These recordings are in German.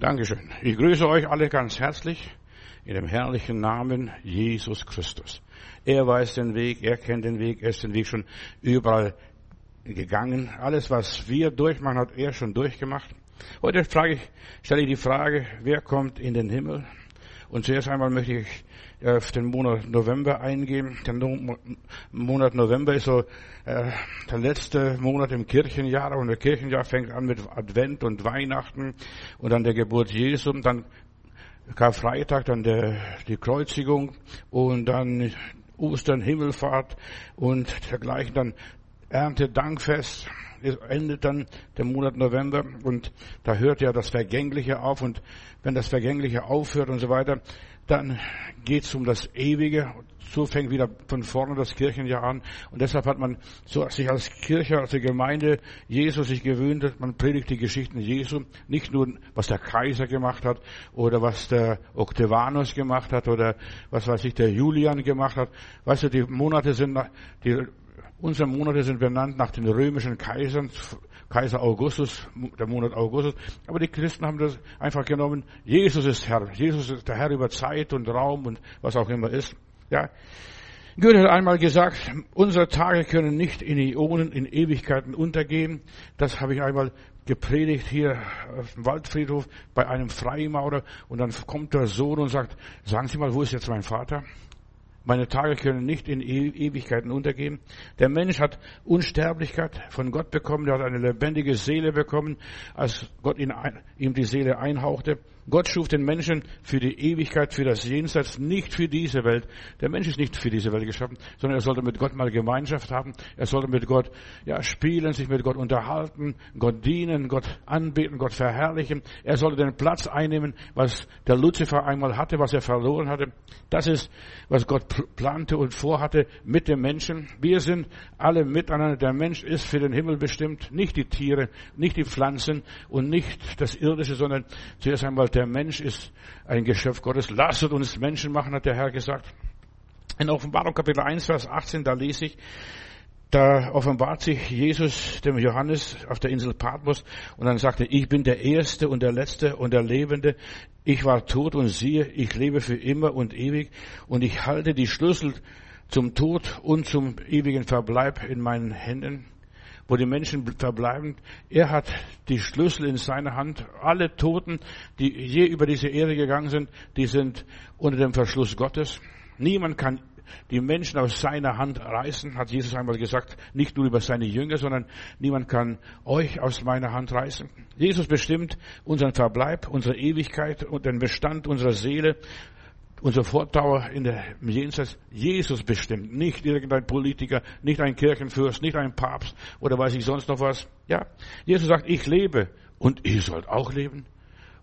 Dankeschön. Ich grüße euch alle ganz herzlich in dem herrlichen Namen Jesus Christus. Er weiß den Weg, er kennt den Weg, er ist den Weg schon überall gegangen. Alles, was wir durchmachen, hat er schon durchgemacht. Heute frage ich, stelle ich die Frage, wer kommt in den Himmel? Und zuerst einmal möchte ich auf den Monat November eingehen. Der Monat November ist so äh, der letzte Monat im Kirchenjahr und der Kirchenjahr fängt an mit Advent und Weihnachten und dann der Geburt Jesu, dann Karfreitag, dann der, die Kreuzigung und dann Ostern, Himmelfahrt und dergleichen, dann Erntedankfest. Es endet dann der Monat November und da hört ja das Vergängliche auf und wenn das Vergängliche aufhört und so weiter, dann geht es um das Ewige. So fängt wieder von vorne das Kirchenjahr an. Und deshalb hat man so sich als Kirche, als Gemeinde Jesus sich gewöhnt, man predigt die Geschichten Jesu. Nicht nur, was der Kaiser gemacht hat oder was der Octavianus gemacht hat oder was weiß ich, der Julian gemacht hat. Weißt du, die Monate sind, die, unsere Monate sind benannt nach den römischen Kaisern, Kaiser Augustus, der Monat Augustus. Aber die Christen haben das einfach genommen. Jesus ist Herr. Jesus ist der Herr über Zeit und Raum und was auch immer ist. Ja. Goethe hat einmal gesagt, unsere Tage können nicht in Ionen, in Ewigkeiten untergehen. Das habe ich einmal gepredigt hier auf dem Waldfriedhof bei einem Freimaurer und dann kommt der Sohn und sagt, sagen Sie mal, wo ist jetzt mein Vater? Meine Tage können nicht in e-, Ewigkeiten untergehen. Der Mensch hat Unsterblichkeit von Gott bekommen. Er hat eine lebendige Seele bekommen, als Gott ihm die Seele einhauchte. Gott schuf den Menschen für die Ewigkeit, für das Jenseits, nicht für diese Welt. Der Mensch ist nicht für diese Welt geschaffen, sondern er sollte mit Gott mal Gemeinschaft haben. Er sollte mit Gott, ja, spielen, sich mit Gott unterhalten, Gott dienen, Gott anbeten, Gott verherrlichen. Er sollte den Platz einnehmen, was der Luzifer einmal hatte, was er verloren hatte. Das ist, was Gott plante und vorhatte mit dem Menschen. Wir sind alle miteinander. Der Mensch ist für den Himmel bestimmt, nicht die Tiere, nicht die Pflanzen und nicht das Irdische, sondern zuerst einmal der Mensch ist ein Geschöpf Gottes. Lasst uns Menschen machen, hat der Herr gesagt. In Offenbarung Kapitel 1, Vers 18, da lese ich, da offenbart sich Jesus dem Johannes auf der Insel Patmos und dann sagte, ich bin der Erste und der Letzte und der Lebende. Ich war tot und siehe, ich lebe für immer und ewig und ich halte die Schlüssel zum Tod und zum ewigen Verbleib in meinen Händen wo die Menschen verbleiben. Er hat die Schlüssel in seiner Hand. Alle Toten, die je über diese Erde gegangen sind, die sind unter dem Verschluss Gottes. Niemand kann die Menschen aus seiner Hand reißen, hat Jesus einmal gesagt, nicht nur über seine Jünger, sondern niemand kann euch aus meiner Hand reißen. Jesus bestimmt unseren Verbleib, unsere Ewigkeit und den Bestand unserer Seele unser Fortdauer in der Jenseits Jesus bestimmt, nicht irgendein Politiker, nicht ein Kirchenfürst, nicht ein Papst oder weiß ich sonst noch was. Ja, Jesus sagt, ich lebe und ihr sollt auch leben.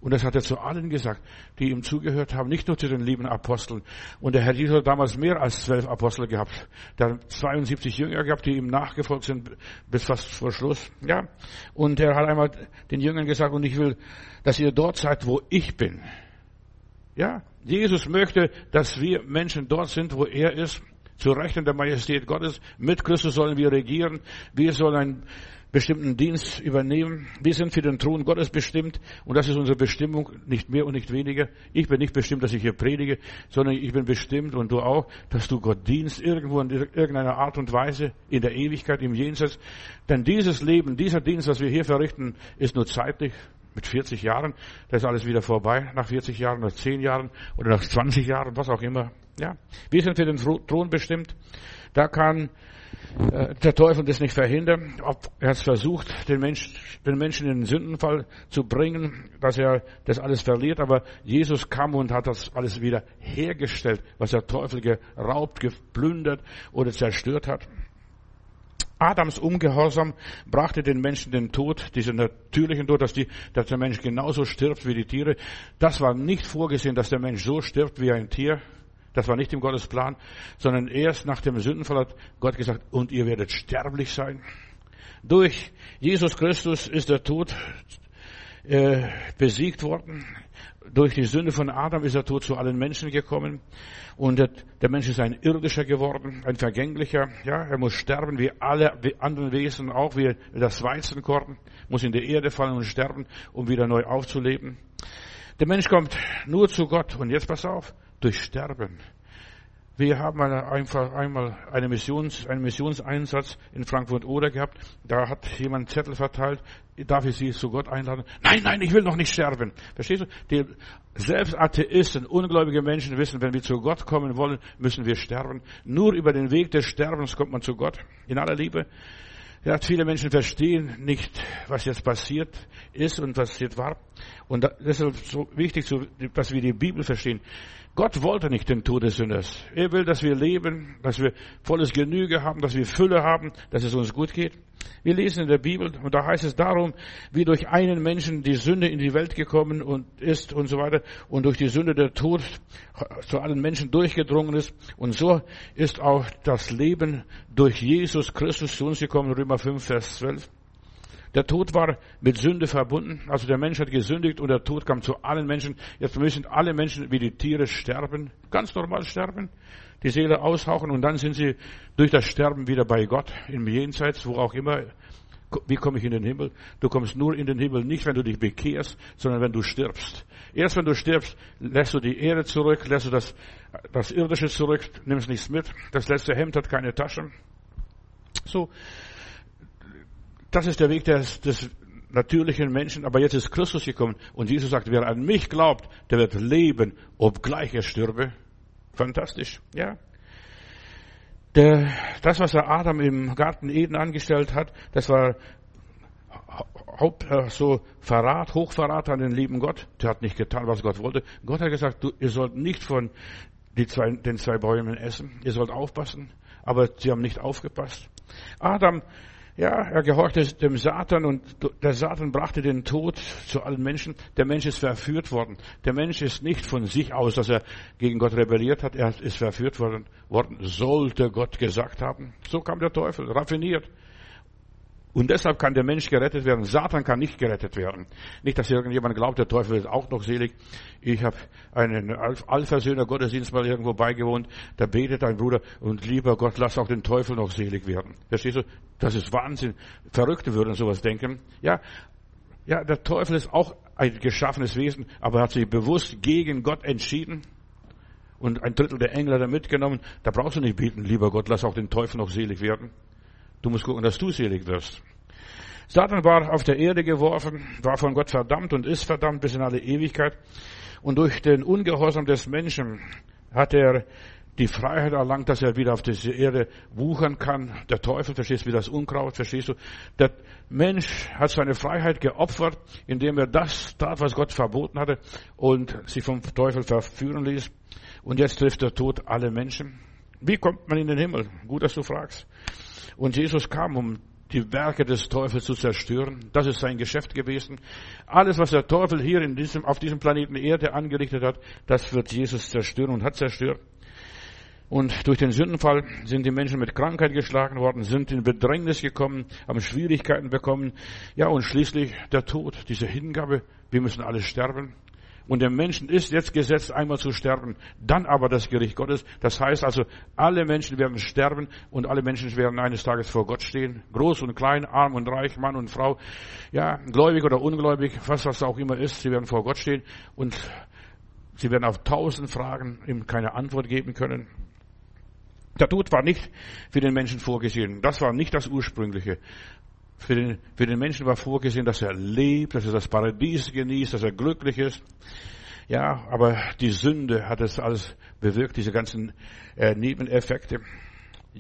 Und das hat er zu allen gesagt, die ihm zugehört haben, nicht nur zu den lieben Aposteln. Und der Herr Jesus hat damals mehr als zwölf Apostel gehabt. Der hat 72 Jünger gehabt, die ihm nachgefolgt sind bis fast vor Schluss. Ja. Und er hat einmal den Jüngern gesagt, und ich will, dass ihr dort seid, wo ich bin. Ja, Jesus möchte, dass wir Menschen dort sind, wo er ist, zu Rechten der Majestät Gottes. Mit Christus sollen wir regieren. Wir sollen einen bestimmten Dienst übernehmen. Wir sind für den Thron Gottes bestimmt und das ist unsere Bestimmung, nicht mehr und nicht weniger. Ich bin nicht bestimmt, dass ich hier predige, sondern ich bin bestimmt und du auch, dass du Gott dienst, irgendwo in irgendeiner Art und Weise, in der Ewigkeit, im Jenseits. Denn dieses Leben, dieser Dienst, was wir hier verrichten, ist nur zeitlich mit 40 Jahren, da ist alles wieder vorbei, nach 40 Jahren, nach 10 Jahren oder nach 20 Jahren, was auch immer. Ja, wir sind für den Thron bestimmt. Da kann äh, der Teufel das nicht verhindern. Ob er es versucht, den, Mensch, den Menschen in den Sündenfall zu bringen, dass er das alles verliert. Aber Jesus kam und hat das alles wieder hergestellt, was der Teufel geraubt, geplündert oder zerstört hat. Adams Ungehorsam brachte den Menschen den Tod, diesen natürlichen Tod, dass, die, dass der Mensch genauso stirbt wie die Tiere. Das war nicht vorgesehen, dass der Mensch so stirbt wie ein Tier. Das war nicht im Gottes Plan, sondern erst nach dem Sündenfall hat Gott gesagt, und ihr werdet sterblich sein. Durch Jesus Christus ist der Tod äh, besiegt worden. Durch die Sünde von Adam ist der Tod zu allen Menschen gekommen. Und der Mensch ist ein irdischer geworden, ein vergänglicher. Ja, er muss sterben, wie alle anderen Wesen, auch wie das Weizenkorn, muss in die Erde fallen und sterben, um wieder neu aufzuleben. Der Mensch kommt nur zu Gott. Und jetzt pass auf, durch Sterben. Wir haben einfach einmal eine Missions, einen Missionseinsatz in Frankfurt Oder gehabt. Da hat jemand Zettel verteilt. Darf ich Sie zu Gott einladen? Nein, nein, ich will noch nicht sterben. Verstehst du? Die selbst Atheisten, ungläubige Menschen wissen, wenn wir zu Gott kommen wollen, müssen wir sterben. Nur über den Weg des Sterbens kommt man zu Gott. In aller Liebe. Ja, viele Menschen verstehen nicht, was jetzt passiert ist und was jetzt war. Und deshalb so wichtig, dass wir die Bibel verstehen. Gott wollte nicht den Tod des Sünders. Er will, dass wir leben, dass wir volles Genüge haben, dass wir Fülle haben, dass es uns gut geht. Wir lesen in der Bibel und da heißt es darum, wie durch einen Menschen die Sünde in die Welt gekommen und ist und so weiter und durch die Sünde der Tod zu allen Menschen durchgedrungen ist und so ist auch das Leben durch Jesus Christus zu uns gekommen, Römer 5, Vers 12. Der Tod war mit Sünde verbunden. Also der Mensch hat gesündigt und der Tod kam zu allen Menschen. Jetzt müssen alle Menschen wie die Tiere sterben. Ganz normal sterben. Die Seele aushauchen und dann sind sie durch das Sterben wieder bei Gott im Jenseits, wo auch immer. Wie komme ich in den Himmel? Du kommst nur in den Himmel nicht, wenn du dich bekehrst, sondern wenn du stirbst. Erst wenn du stirbst, lässt du die Ehre zurück, lässt du das, das Irdische zurück, nimmst nichts mit. Das letzte Hemd hat keine Taschen. So, das ist der Weg des, des natürlichen Menschen, aber jetzt ist Christus gekommen und Jesus sagt, wer an mich glaubt, der wird leben, obgleich er stürbe. Fantastisch, ja. Der, das, was der Adam im Garten Eden angestellt hat, das war Haupt, äh, so Verrat, Hochverrat an den lieben Gott. Der hat nicht getan, was Gott wollte. Gott hat gesagt, du, ihr sollt nicht von zwei, den zwei Bäumen essen. Ihr sollt aufpassen. Aber sie haben nicht aufgepasst. Adam ja, er gehorchte dem Satan und der Satan brachte den Tod zu allen Menschen. Der Mensch ist verführt worden. Der Mensch ist nicht von sich aus, dass er gegen Gott rebelliert hat. Er ist verführt worden, worden sollte Gott gesagt haben. So kam der Teufel, raffiniert. Und deshalb kann der Mensch gerettet werden. Satan kann nicht gerettet werden. Nicht, dass irgendjemand glaubt, der Teufel ist auch noch selig. Ich habe einen Allversöhner Gottesdienst mal irgendwo beigewohnt. Da betet ein Bruder und lieber Gott, lass auch den Teufel noch selig werden. Verstehst du? Das ist Wahnsinn. Verrückte würden sowas denken. Ja, ja, der Teufel ist auch ein geschaffenes Wesen, aber er hat sich bewusst gegen Gott entschieden und ein Drittel der Engel hat er mitgenommen. Da brauchst du nicht beten, lieber Gott, lass auch den Teufel noch selig werden. Du musst gucken, dass du selig wirst. Satan war auf der Erde geworfen, war von Gott verdammt und ist verdammt bis in alle Ewigkeit. Und durch den Ungehorsam des Menschen hat er die Freiheit erlangt, dass er wieder auf diese Erde wuchern kann. Der Teufel, verstehst du, wie das Unkraut, verstehst du? Der Mensch hat seine Freiheit geopfert, indem er das tat, was Gott verboten hatte und sich vom Teufel verführen ließ. Und jetzt trifft der Tod alle Menschen. Wie kommt man in den Himmel? Gut, dass du fragst. Und Jesus kam, um die Werke des Teufels zu zerstören. Das ist sein Geschäft gewesen. Alles, was der Teufel hier in diesem, auf diesem Planeten Erde angerichtet hat, das wird Jesus zerstören und hat zerstört. Und durch den Sündenfall sind die Menschen mit Krankheit geschlagen worden, sind in Bedrängnis gekommen, haben Schwierigkeiten bekommen. Ja, und schließlich der Tod, diese Hingabe. Wir müssen alle sterben. Und dem Menschen ist jetzt gesetzt, einmal zu sterben, dann aber das Gericht Gottes. Das heißt also, alle Menschen werden sterben und alle Menschen werden eines Tages vor Gott stehen. Groß und klein, arm und reich, Mann und Frau, ja, gläubig oder ungläubig, was das auch immer ist, sie werden vor Gott stehen und sie werden auf tausend Fragen ihm keine Antwort geben können. Der Tod war nicht für den Menschen vorgesehen. Das war nicht das Ursprüngliche. Für den, für den Menschen war vorgesehen, dass er lebt, dass er das Paradies genießt, dass er glücklich ist. Ja, aber die Sünde hat es alles bewirkt, diese ganzen äh, Nebeneffekte.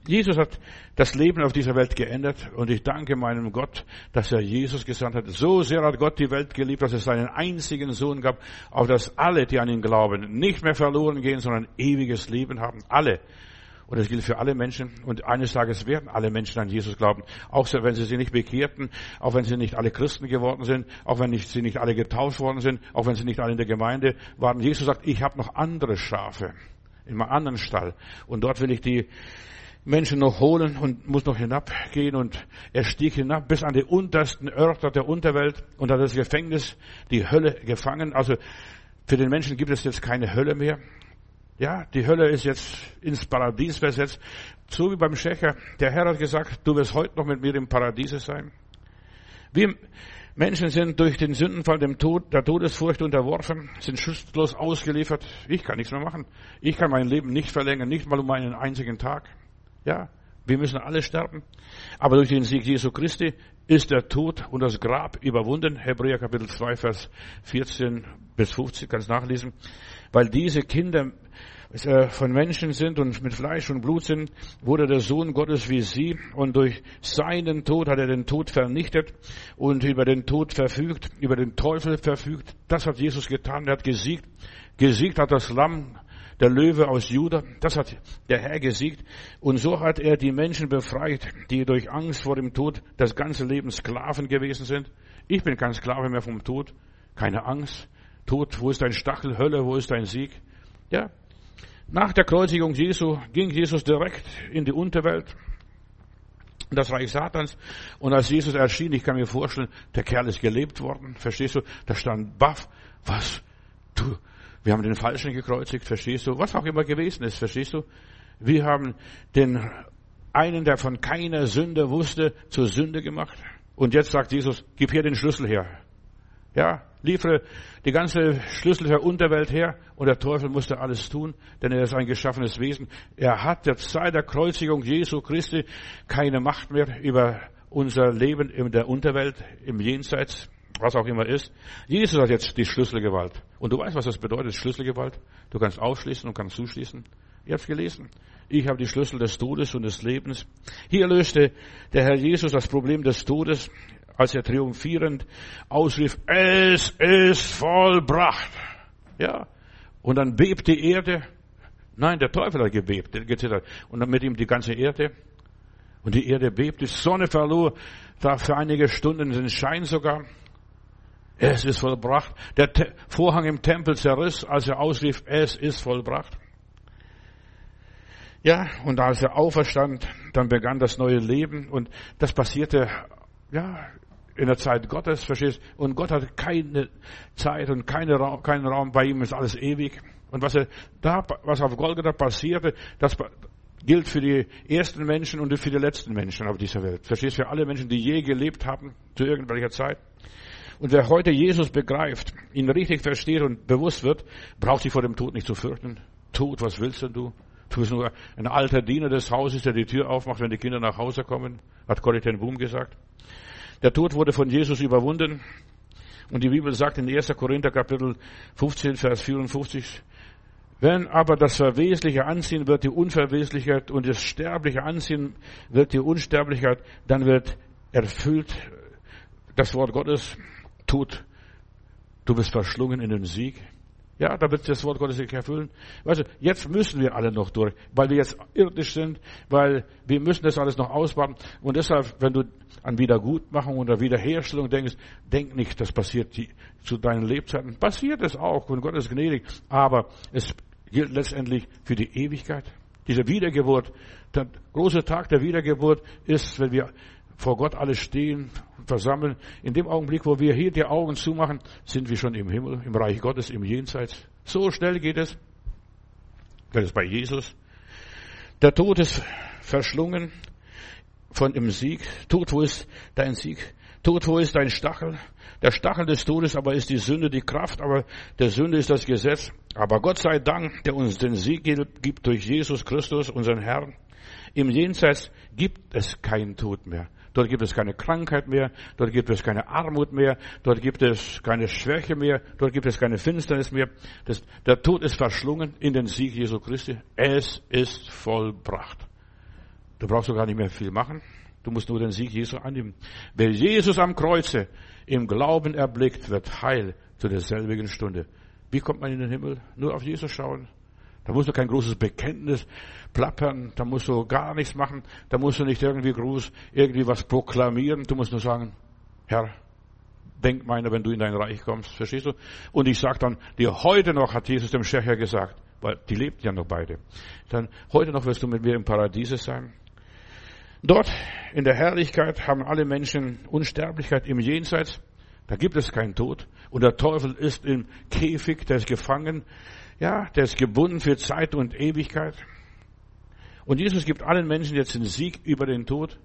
Jesus hat das Leben auf dieser Welt geändert und ich danke meinem Gott, dass er Jesus gesandt hat. So sehr hat Gott die Welt geliebt, dass es seinen einzigen Sohn gab, auf das alle, die an ihn glauben, nicht mehr verloren gehen, sondern ewiges Leben haben. Alle. Und das gilt für alle Menschen. Und eines Tages werden alle Menschen an Jesus glauben. Auch wenn sie sich nicht bekehrten, auch wenn sie nicht alle Christen geworden sind, auch wenn sie nicht alle getauft worden sind, auch wenn sie nicht alle in der Gemeinde waren. Jesus sagt, ich habe noch andere Schafe in meinem anderen Stall. Und dort will ich die Menschen noch holen und muss noch hinabgehen. Und er stieg hinab bis an die untersten Örter der Unterwelt und hat das Gefängnis, die Hölle gefangen. Also für den Menschen gibt es jetzt keine Hölle mehr. Ja, die Hölle ist jetzt ins Paradies versetzt. So wie beim Schächer. Der Herr hat gesagt, du wirst heute noch mit mir im Paradiese sein. Wir Menschen sind durch den Sündenfall dem Tod, der Todesfurcht unterworfen, sind schutzlos ausgeliefert. Ich kann nichts mehr machen. Ich kann mein Leben nicht verlängern, nicht mal um einen einzigen Tag. Ja, wir müssen alle sterben. Aber durch den Sieg Jesu Christi ist der Tod und das Grab überwunden. Hebräer Kapitel 2, Vers 14 bis 50, kannst nachlesen. Weil diese Kinder von Menschen sind und mit Fleisch und Blut sind, wurde der Sohn Gottes wie sie und durch seinen Tod hat er den Tod vernichtet und über den Tod verfügt, über den Teufel verfügt. Das hat Jesus getan. Er hat gesiegt. Gesiegt hat das Lamm der Löwe aus Juda, das hat der Herr gesiegt. Und so hat er die Menschen befreit, die durch Angst vor dem Tod das ganze Leben Sklaven gewesen sind. Ich bin kein Sklave mehr vom Tod. Keine Angst. Tod, wo ist dein Stachel? Hölle, wo ist dein Sieg? Ja. Nach der Kreuzigung Jesu ging Jesus direkt in die Unterwelt das Reich Satans. Und als Jesus erschien, ich kann mir vorstellen, der Kerl ist gelebt worden. Verstehst du? Da stand Baff. Was? Du, wir haben den Falschen gekreuzigt, verstehst du? Was auch immer gewesen ist, verstehst du? Wir haben den einen, der von keiner Sünde wusste, zur Sünde gemacht. Und jetzt sagt Jesus, gib hier den Schlüssel her. Ja, liefere die ganze Schlüssel der Unterwelt her und der Teufel musste alles tun, denn er ist ein geschaffenes Wesen. Er hat jetzt seit der Kreuzigung Jesu Christi keine Macht mehr über unser Leben in der Unterwelt, im Jenseits was auch immer ist. Jesus hat jetzt die Schlüsselgewalt. Und du weißt, was das bedeutet, Schlüsselgewalt? Du kannst aufschließen und kannst zuschließen. Ihr habt gelesen. Ich habe die Schlüssel des Todes und des Lebens. Hier löste der Herr Jesus das Problem des Todes, als er triumphierend ausrief, es ist vollbracht. Ja. Und dann bebt die Erde. Nein, der Teufel hat gebebt, gezittert. Und dann mit ihm die ganze Erde. Und die Erde bebt, die Sonne verlor da für einige Stunden den Schein sogar. Es ist vollbracht. Der Vorhang im Tempel zerriss, als er ausrief, es ist vollbracht. Ja, und als er auferstand, dann begann das neue Leben und das passierte, ja, in der Zeit Gottes, verstehst? Und Gott hat keine Zeit und keine Raum, keinen Raum, bei ihm ist alles ewig. Und was er da, was auf Golgatha passierte, das gilt für die ersten Menschen und für die letzten Menschen auf dieser Welt. Verstehst? Für alle Menschen, die je gelebt haben, zu irgendwelcher Zeit. Und wer heute Jesus begreift, ihn richtig versteht und bewusst wird, braucht sich vor dem Tod nicht zu fürchten. Tod, was willst denn du? Du bist nur ein alter Diener des Hauses, der die Tür aufmacht, wenn die Kinder nach Hause kommen, hat Corrie ten Boom gesagt. Der Tod wurde von Jesus überwunden. Und die Bibel sagt in 1. Korinther Kapitel 15, Vers 54, wenn aber das Verwesliche anziehen wird die Unverweslichkeit und das Sterbliche anziehen wird die Unsterblichkeit, dann wird erfüllt das Wort Gottes, tut, du bist verschlungen in den Sieg. Ja, da wird das Wort Gottes sich erfüllen. Weißt du, jetzt müssen wir alle noch durch, weil wir jetzt irdisch sind, weil wir müssen das alles noch ausbauen. Und deshalb, wenn du an Wiedergutmachung oder Wiederherstellung denkst, denk nicht, das passiert zu deinen Lebzeiten. Passiert es auch, und Gott ist gnädig. Aber es gilt letztendlich für die Ewigkeit. Diese Wiedergeburt, der große Tag der Wiedergeburt ist, wenn wir vor Gott alle stehen, versammeln. In dem Augenblick, wo wir hier die Augen zumachen, sind wir schon im Himmel, im Reich Gottes, im Jenseits. So schnell geht es. Das ist bei Jesus. Der Tod ist verschlungen von dem Sieg. Tod, wo ist dein Sieg? Tod, wo ist dein Stachel? Der Stachel des Todes aber ist die Sünde, die Kraft, aber der Sünde ist das Gesetz. Aber Gott sei Dank, der uns den Sieg gibt durch Jesus Christus, unseren Herrn. Im Jenseits gibt es keinen Tod mehr. Dort gibt es keine Krankheit mehr. Dort gibt es keine Armut mehr. Dort gibt es keine Schwäche mehr. Dort gibt es keine Finsternis mehr. Das, der Tod ist verschlungen in den Sieg Jesu Christi. Es ist vollbracht. Du brauchst doch gar nicht mehr viel machen. Du musst nur den Sieg Jesu annehmen. Wer Jesus am Kreuze im Glauben erblickt, wird heil zu derselbigen Stunde. Wie kommt man in den Himmel? Nur auf Jesus schauen. Da musst du kein großes Bekenntnis plappern, da musst du gar nichts machen, da musst du nicht irgendwie groß irgendwie was proklamieren, du musst nur sagen, Herr, denk meiner, wenn du in dein Reich kommst, verstehst du? Und ich sag dann, dir heute noch, hat Jesus dem Schächer gesagt, weil die lebt ja noch beide, dann heute noch wirst du mit mir im Paradiese sein. Dort in der Herrlichkeit haben alle Menschen Unsterblichkeit im Jenseits. Da gibt es keinen Tod. Und der Teufel ist im Käfig, der ist gefangen. Ja, der ist gebunden für Zeit und Ewigkeit. Und Jesus gibt allen Menschen jetzt den Sieg über den Tod.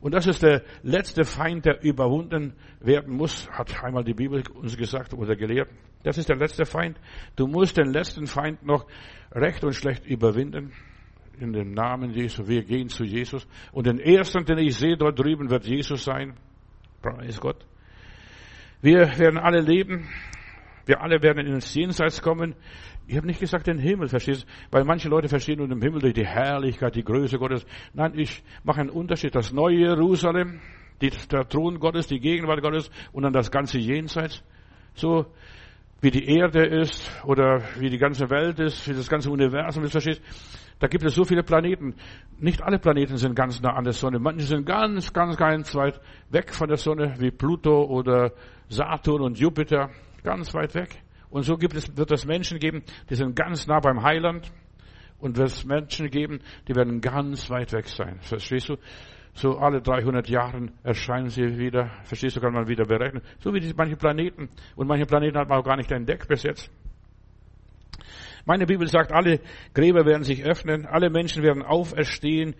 Und das ist der letzte Feind, der überwunden werden muss, hat einmal die Bibel uns gesagt oder gelehrt. Das ist der letzte Feind. Du musst den letzten Feind noch recht und schlecht überwinden. In dem Namen Jesu. Wir gehen zu Jesus. Und den ersten, den ich sehe dort drüben, wird Jesus sein. Preis Gott. Wir werden alle leben. Wir alle werden ins Jenseits kommen. Ich habe nicht gesagt den Himmel, verstehst du? Weil manche Leute verstehen unter dem Himmel durch die Herrlichkeit, die Größe Gottes. Nein, ich mache einen Unterschied. Das neue Jerusalem, die, der Thron Gottes, die Gegenwart Gottes und dann das ganze Jenseits. So wie die Erde ist oder wie die ganze Welt ist, wie das ganze Universum ist, verstehst Da gibt es so viele Planeten. Nicht alle Planeten sind ganz nah an der Sonne. Manche sind ganz, ganz, ganz weit weg von der Sonne, wie Pluto oder Saturn und Jupiter. Ganz weit weg. Und so gibt es, wird es Menschen geben, die sind ganz nah beim Heiland. Und wird es Menschen geben, die werden ganz weit weg sein. Verstehst du? So alle 300 Jahren erscheinen sie wieder. Verstehst du, kann man wieder berechnen. So wie die, manche Planeten. Und manche Planeten hat man auch gar nicht entdeckt bis jetzt. Meine Bibel sagt, alle Gräber werden sich öffnen, alle Menschen werden auferstehen.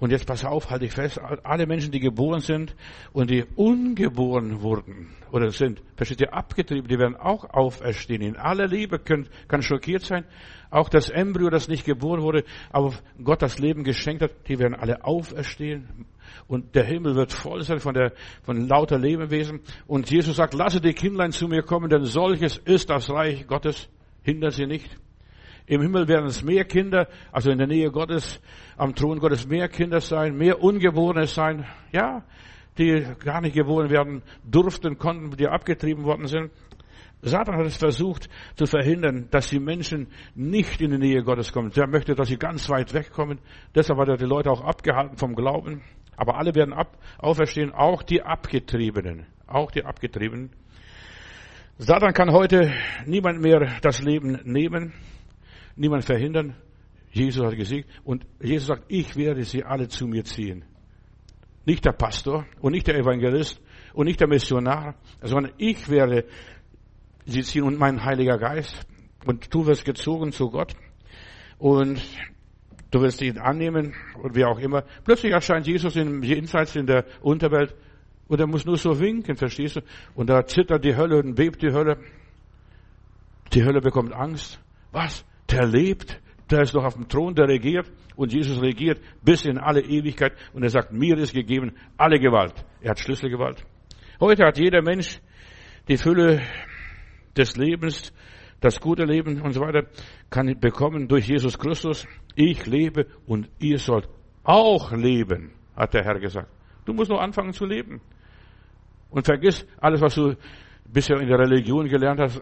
Und jetzt pass auf, halte ich fest, alle Menschen, die geboren sind und die ungeboren wurden oder sind, versteht ihr, abgetrieben, die werden auch auferstehen. In aller Liebe können, kann schockiert sein. Auch das Embryo, das nicht geboren wurde, aber Gott das Leben geschenkt hat, die werden alle auferstehen. Und der Himmel wird voll sein von der, von lauter Lebewesen. Und Jesus sagt, lasse die Kindlein zu mir kommen, denn solches ist das Reich Gottes. Hindert sie nicht. Im Himmel werden es mehr Kinder, also in der Nähe Gottes, am Thron Gottes mehr Kinder sein, mehr Ungeborene sein, ja, die gar nicht geboren werden durften, konnten, die abgetrieben worden sind. Satan hat es versucht zu verhindern, dass die Menschen nicht in die Nähe Gottes kommen. Er möchte, dass sie ganz weit wegkommen. Deshalb hat er die Leute auch abgehalten vom Glauben. Aber alle werden ab, auferstehen, auch die Abgetriebenen. Auch die Abgetriebenen. Satan kann heute niemand mehr das Leben nehmen niemand verhindern. Jesus hat gesiegt und Jesus sagt, ich werde sie alle zu mir ziehen. Nicht der Pastor und nicht der Evangelist und nicht der Missionar, sondern ich werde sie ziehen und mein Heiliger Geist. Und du wirst gezogen zu Gott und du wirst ihn annehmen und wie auch immer. Plötzlich erscheint Jesus in, jenseits in der Unterwelt und er muss nur so winken, verstehst du? Und da zittert die Hölle und bebt die Hölle. Die Hölle bekommt Angst. Was? Der lebt, der ist noch auf dem Thron, der regiert und Jesus regiert bis in alle Ewigkeit und er sagt, mir ist gegeben alle Gewalt. Er hat Schlüsselgewalt. Heute hat jeder Mensch die Fülle des Lebens, das gute Leben und so weiter, kann bekommen durch Jesus Christus. Ich lebe und ihr sollt auch leben, hat der Herr gesagt. Du musst nur anfangen zu leben. Und vergiss alles, was du bisher in der Religion gelernt hast,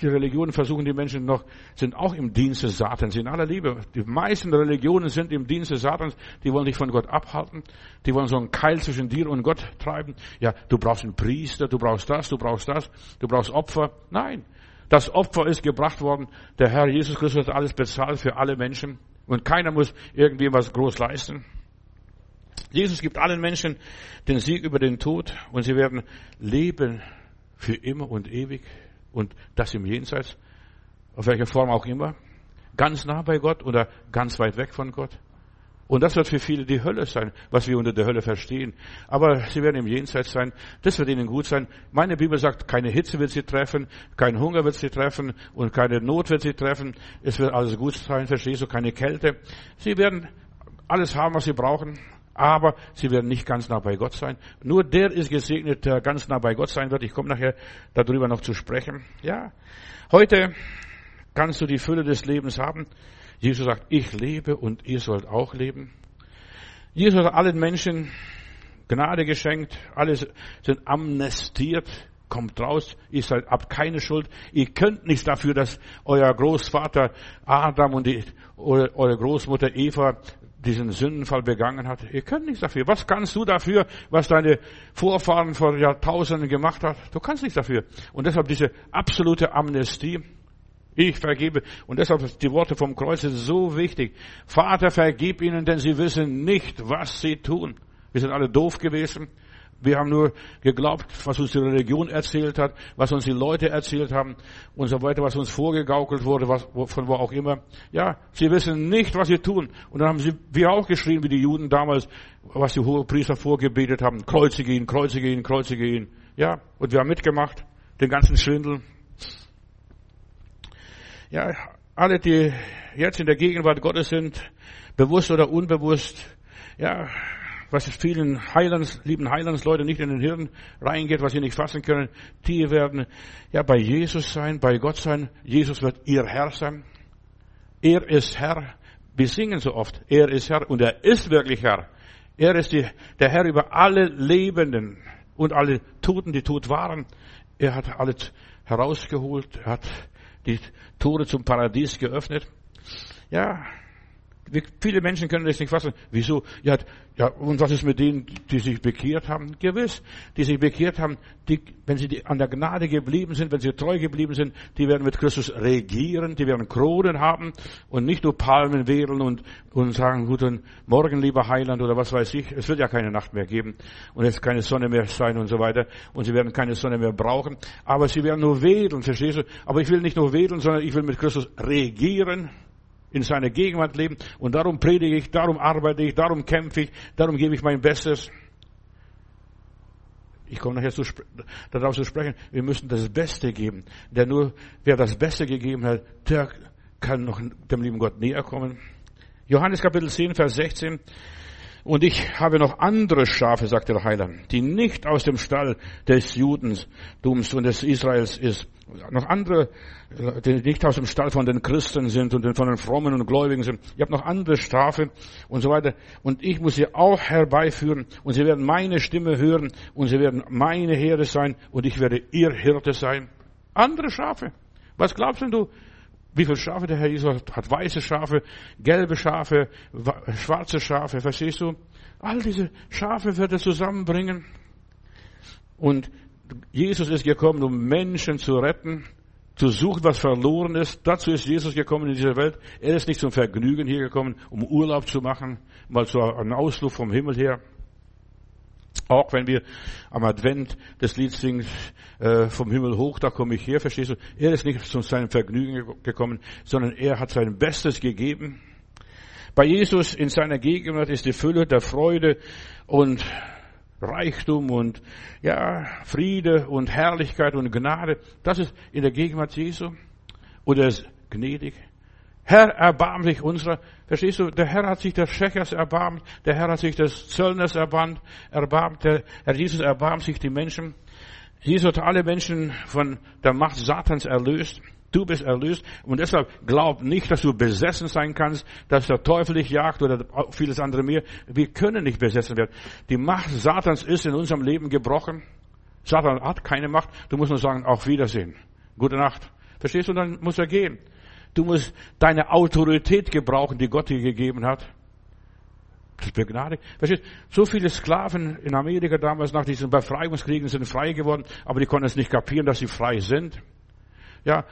die Religionen versuchen die Menschen noch, sind auch im Dienste Satans, in aller Liebe. Die meisten Religionen sind im Dienste Satans, die wollen dich von Gott abhalten, die wollen so einen Keil zwischen dir und Gott treiben. Ja, du brauchst einen Priester, du brauchst das, du brauchst das, du brauchst Opfer. Nein, das Opfer ist gebracht worden. Der Herr Jesus Christus hat alles bezahlt für alle Menschen und keiner muss irgendwie was groß leisten. Jesus gibt allen Menschen den Sieg über den Tod und sie werden leben für immer und ewig und das im Jenseits, auf welche Form auch immer, ganz nah bei Gott oder ganz weit weg von Gott. Und das wird für viele die Hölle sein, was wir unter der Hölle verstehen. Aber sie werden im Jenseits sein. Das wird ihnen gut sein. Meine Bibel sagt, keine Hitze wird sie treffen, kein Hunger wird sie treffen und keine Not wird sie treffen. Es wird alles gut sein, verstehst du, keine Kälte. Sie werden alles haben, was sie brauchen aber sie werden nicht ganz nah bei Gott sein. Nur der ist gesegnet, der ganz nah bei Gott sein wird. Ich komme nachher darüber noch zu sprechen. Ja, heute kannst du die Fülle des Lebens haben. Jesus sagt, ich lebe und ihr sollt auch leben. Jesus hat allen Menschen Gnade geschenkt, alle sind amnestiert, kommt raus, ihr seid, habt keine Schuld, ihr könnt nichts dafür, dass euer Großvater Adam und die, eure Großmutter Eva diesen Sündenfall begangen hat. Ihr könnt nichts dafür. Was kannst du dafür, was deine Vorfahren vor Jahrtausenden gemacht hat? Du kannst nichts dafür. Und deshalb diese absolute Amnestie. Ich vergebe. Und deshalb sind die Worte vom Kreuz so wichtig. Vater, vergib ihnen, denn sie wissen nicht, was sie tun. Wir sind alle doof gewesen. Wir haben nur geglaubt, was uns die Religion erzählt hat, was uns die Leute erzählt haben und so weiter, was uns vorgegaukelt wurde, was, von wo auch immer. Ja, sie wissen nicht, was sie tun. Und dann haben sie, wir auch geschrien, wie die Juden damals, was die Hohepriester vorgebetet haben. Kreuzige ihn, kreuzige ihn, kreuzige ihn. Ja, und wir haben mitgemacht, den ganzen Schwindel. Ja, alle, die jetzt in der Gegenwart Gottes sind, bewusst oder unbewusst, ja, was vielen Heilands, lieben Heilandsleute nicht in den Hirn reingeht, was sie nicht fassen können, die werden ja bei Jesus sein, bei Gott sein. Jesus wird ihr Herr sein. Er ist Herr. Wir singen so oft, er ist Herr und er ist wirklich Herr. Er ist die, der Herr über alle Lebenden und alle Toten, die tot waren. Er hat alles herausgeholt, er hat die Tore zum Paradies geöffnet. Ja, Viele Menschen können das nicht fassen. Wieso? Ja, ja, und was ist mit denen, die sich bekehrt haben? Gewiss, die sich bekehrt haben, die, wenn sie die, an der Gnade geblieben sind, wenn sie treu geblieben sind, die werden mit Christus regieren, die werden Kronen haben und nicht nur Palmen wedeln und, und sagen, guten Morgen, lieber Heiland oder was weiß ich. Es wird ja keine Nacht mehr geben und es keine Sonne mehr sein und so weiter und sie werden keine Sonne mehr brauchen. Aber sie werden nur wedeln, verstehst du? Aber ich will nicht nur wedeln, sondern ich will mit Christus regieren in seiner Gegenwart leben. Und darum predige ich, darum arbeite ich, darum kämpfe ich, darum gebe ich mein Bestes. Ich komme nachher zu, darauf zu sprechen, wir müssen das Beste geben. Denn nur wer das Beste gegeben hat, der kann noch dem lieben Gott näher kommen. Johannes Kapitel 10, Vers 16. Und ich habe noch andere Schafe, sagt der Heiland, die nicht aus dem Stall des Judentums und des Israels ist. Noch andere, die nicht aus dem Stall von den Christen sind und von den Frommen und Gläubigen sind. Ich habe noch andere Schafe und so weiter. Und ich muss sie auch herbeiführen. Und sie werden meine Stimme hören. Und sie werden meine Herde sein. Und ich werde ihr Hirte sein. Andere Schafe. Was glaubst denn du? Wie viele Schafe der Herr Jesus hat? Hat weiße Schafe, gelbe Schafe, schwarze Schafe, verstehst du? All diese Schafe wird er zusammenbringen. Und Jesus ist gekommen, um Menschen zu retten, zu suchen, was verloren ist. Dazu ist Jesus gekommen in diese Welt. Er ist nicht zum Vergnügen hier gekommen, um Urlaub zu machen, mal so einen Ausflug vom Himmel her. Auch wenn wir am Advent das Lied singen, äh, vom Himmel hoch, da komme ich her, verstehst du? Er ist nicht zu seinem Vergnügen gekommen, sondern er hat sein Bestes gegeben. Bei Jesus in seiner Gegenwart ist die Fülle der Freude und Reichtum und ja, Friede und Herrlichkeit und Gnade. Das ist in der Gegenwart Jesu. Und er ist gnädig. Herr, erbarm dich unserer. Verstehst du? Der Herr hat sich des Schächers erbarmt. Der Herr hat sich des Zöllners erbarmt. erbarmt. Der Herr Jesus erbarmt sich die Menschen. Jesus hat alle Menschen von der Macht Satans erlöst. Du bist erlöst und deshalb glaub nicht, dass du besessen sein kannst, dass der Teufel dich jagt oder vieles andere mehr. Wir können nicht besessen werden. Die Macht Satans ist in unserem Leben gebrochen. Satan hat keine Macht. Du musst nur sagen, auf Wiedersehen. Gute Nacht. Verstehst du? Dann muss er gehen. Du musst deine Autorität gebrauchen, die Gott dir gegeben hat. Das begnadigt. Verstehst? So viele Sklaven in Amerika damals nach diesen Befreiungskriegen sind frei geworden, aber die konnten es nicht kapieren, dass sie frei sind. Ja,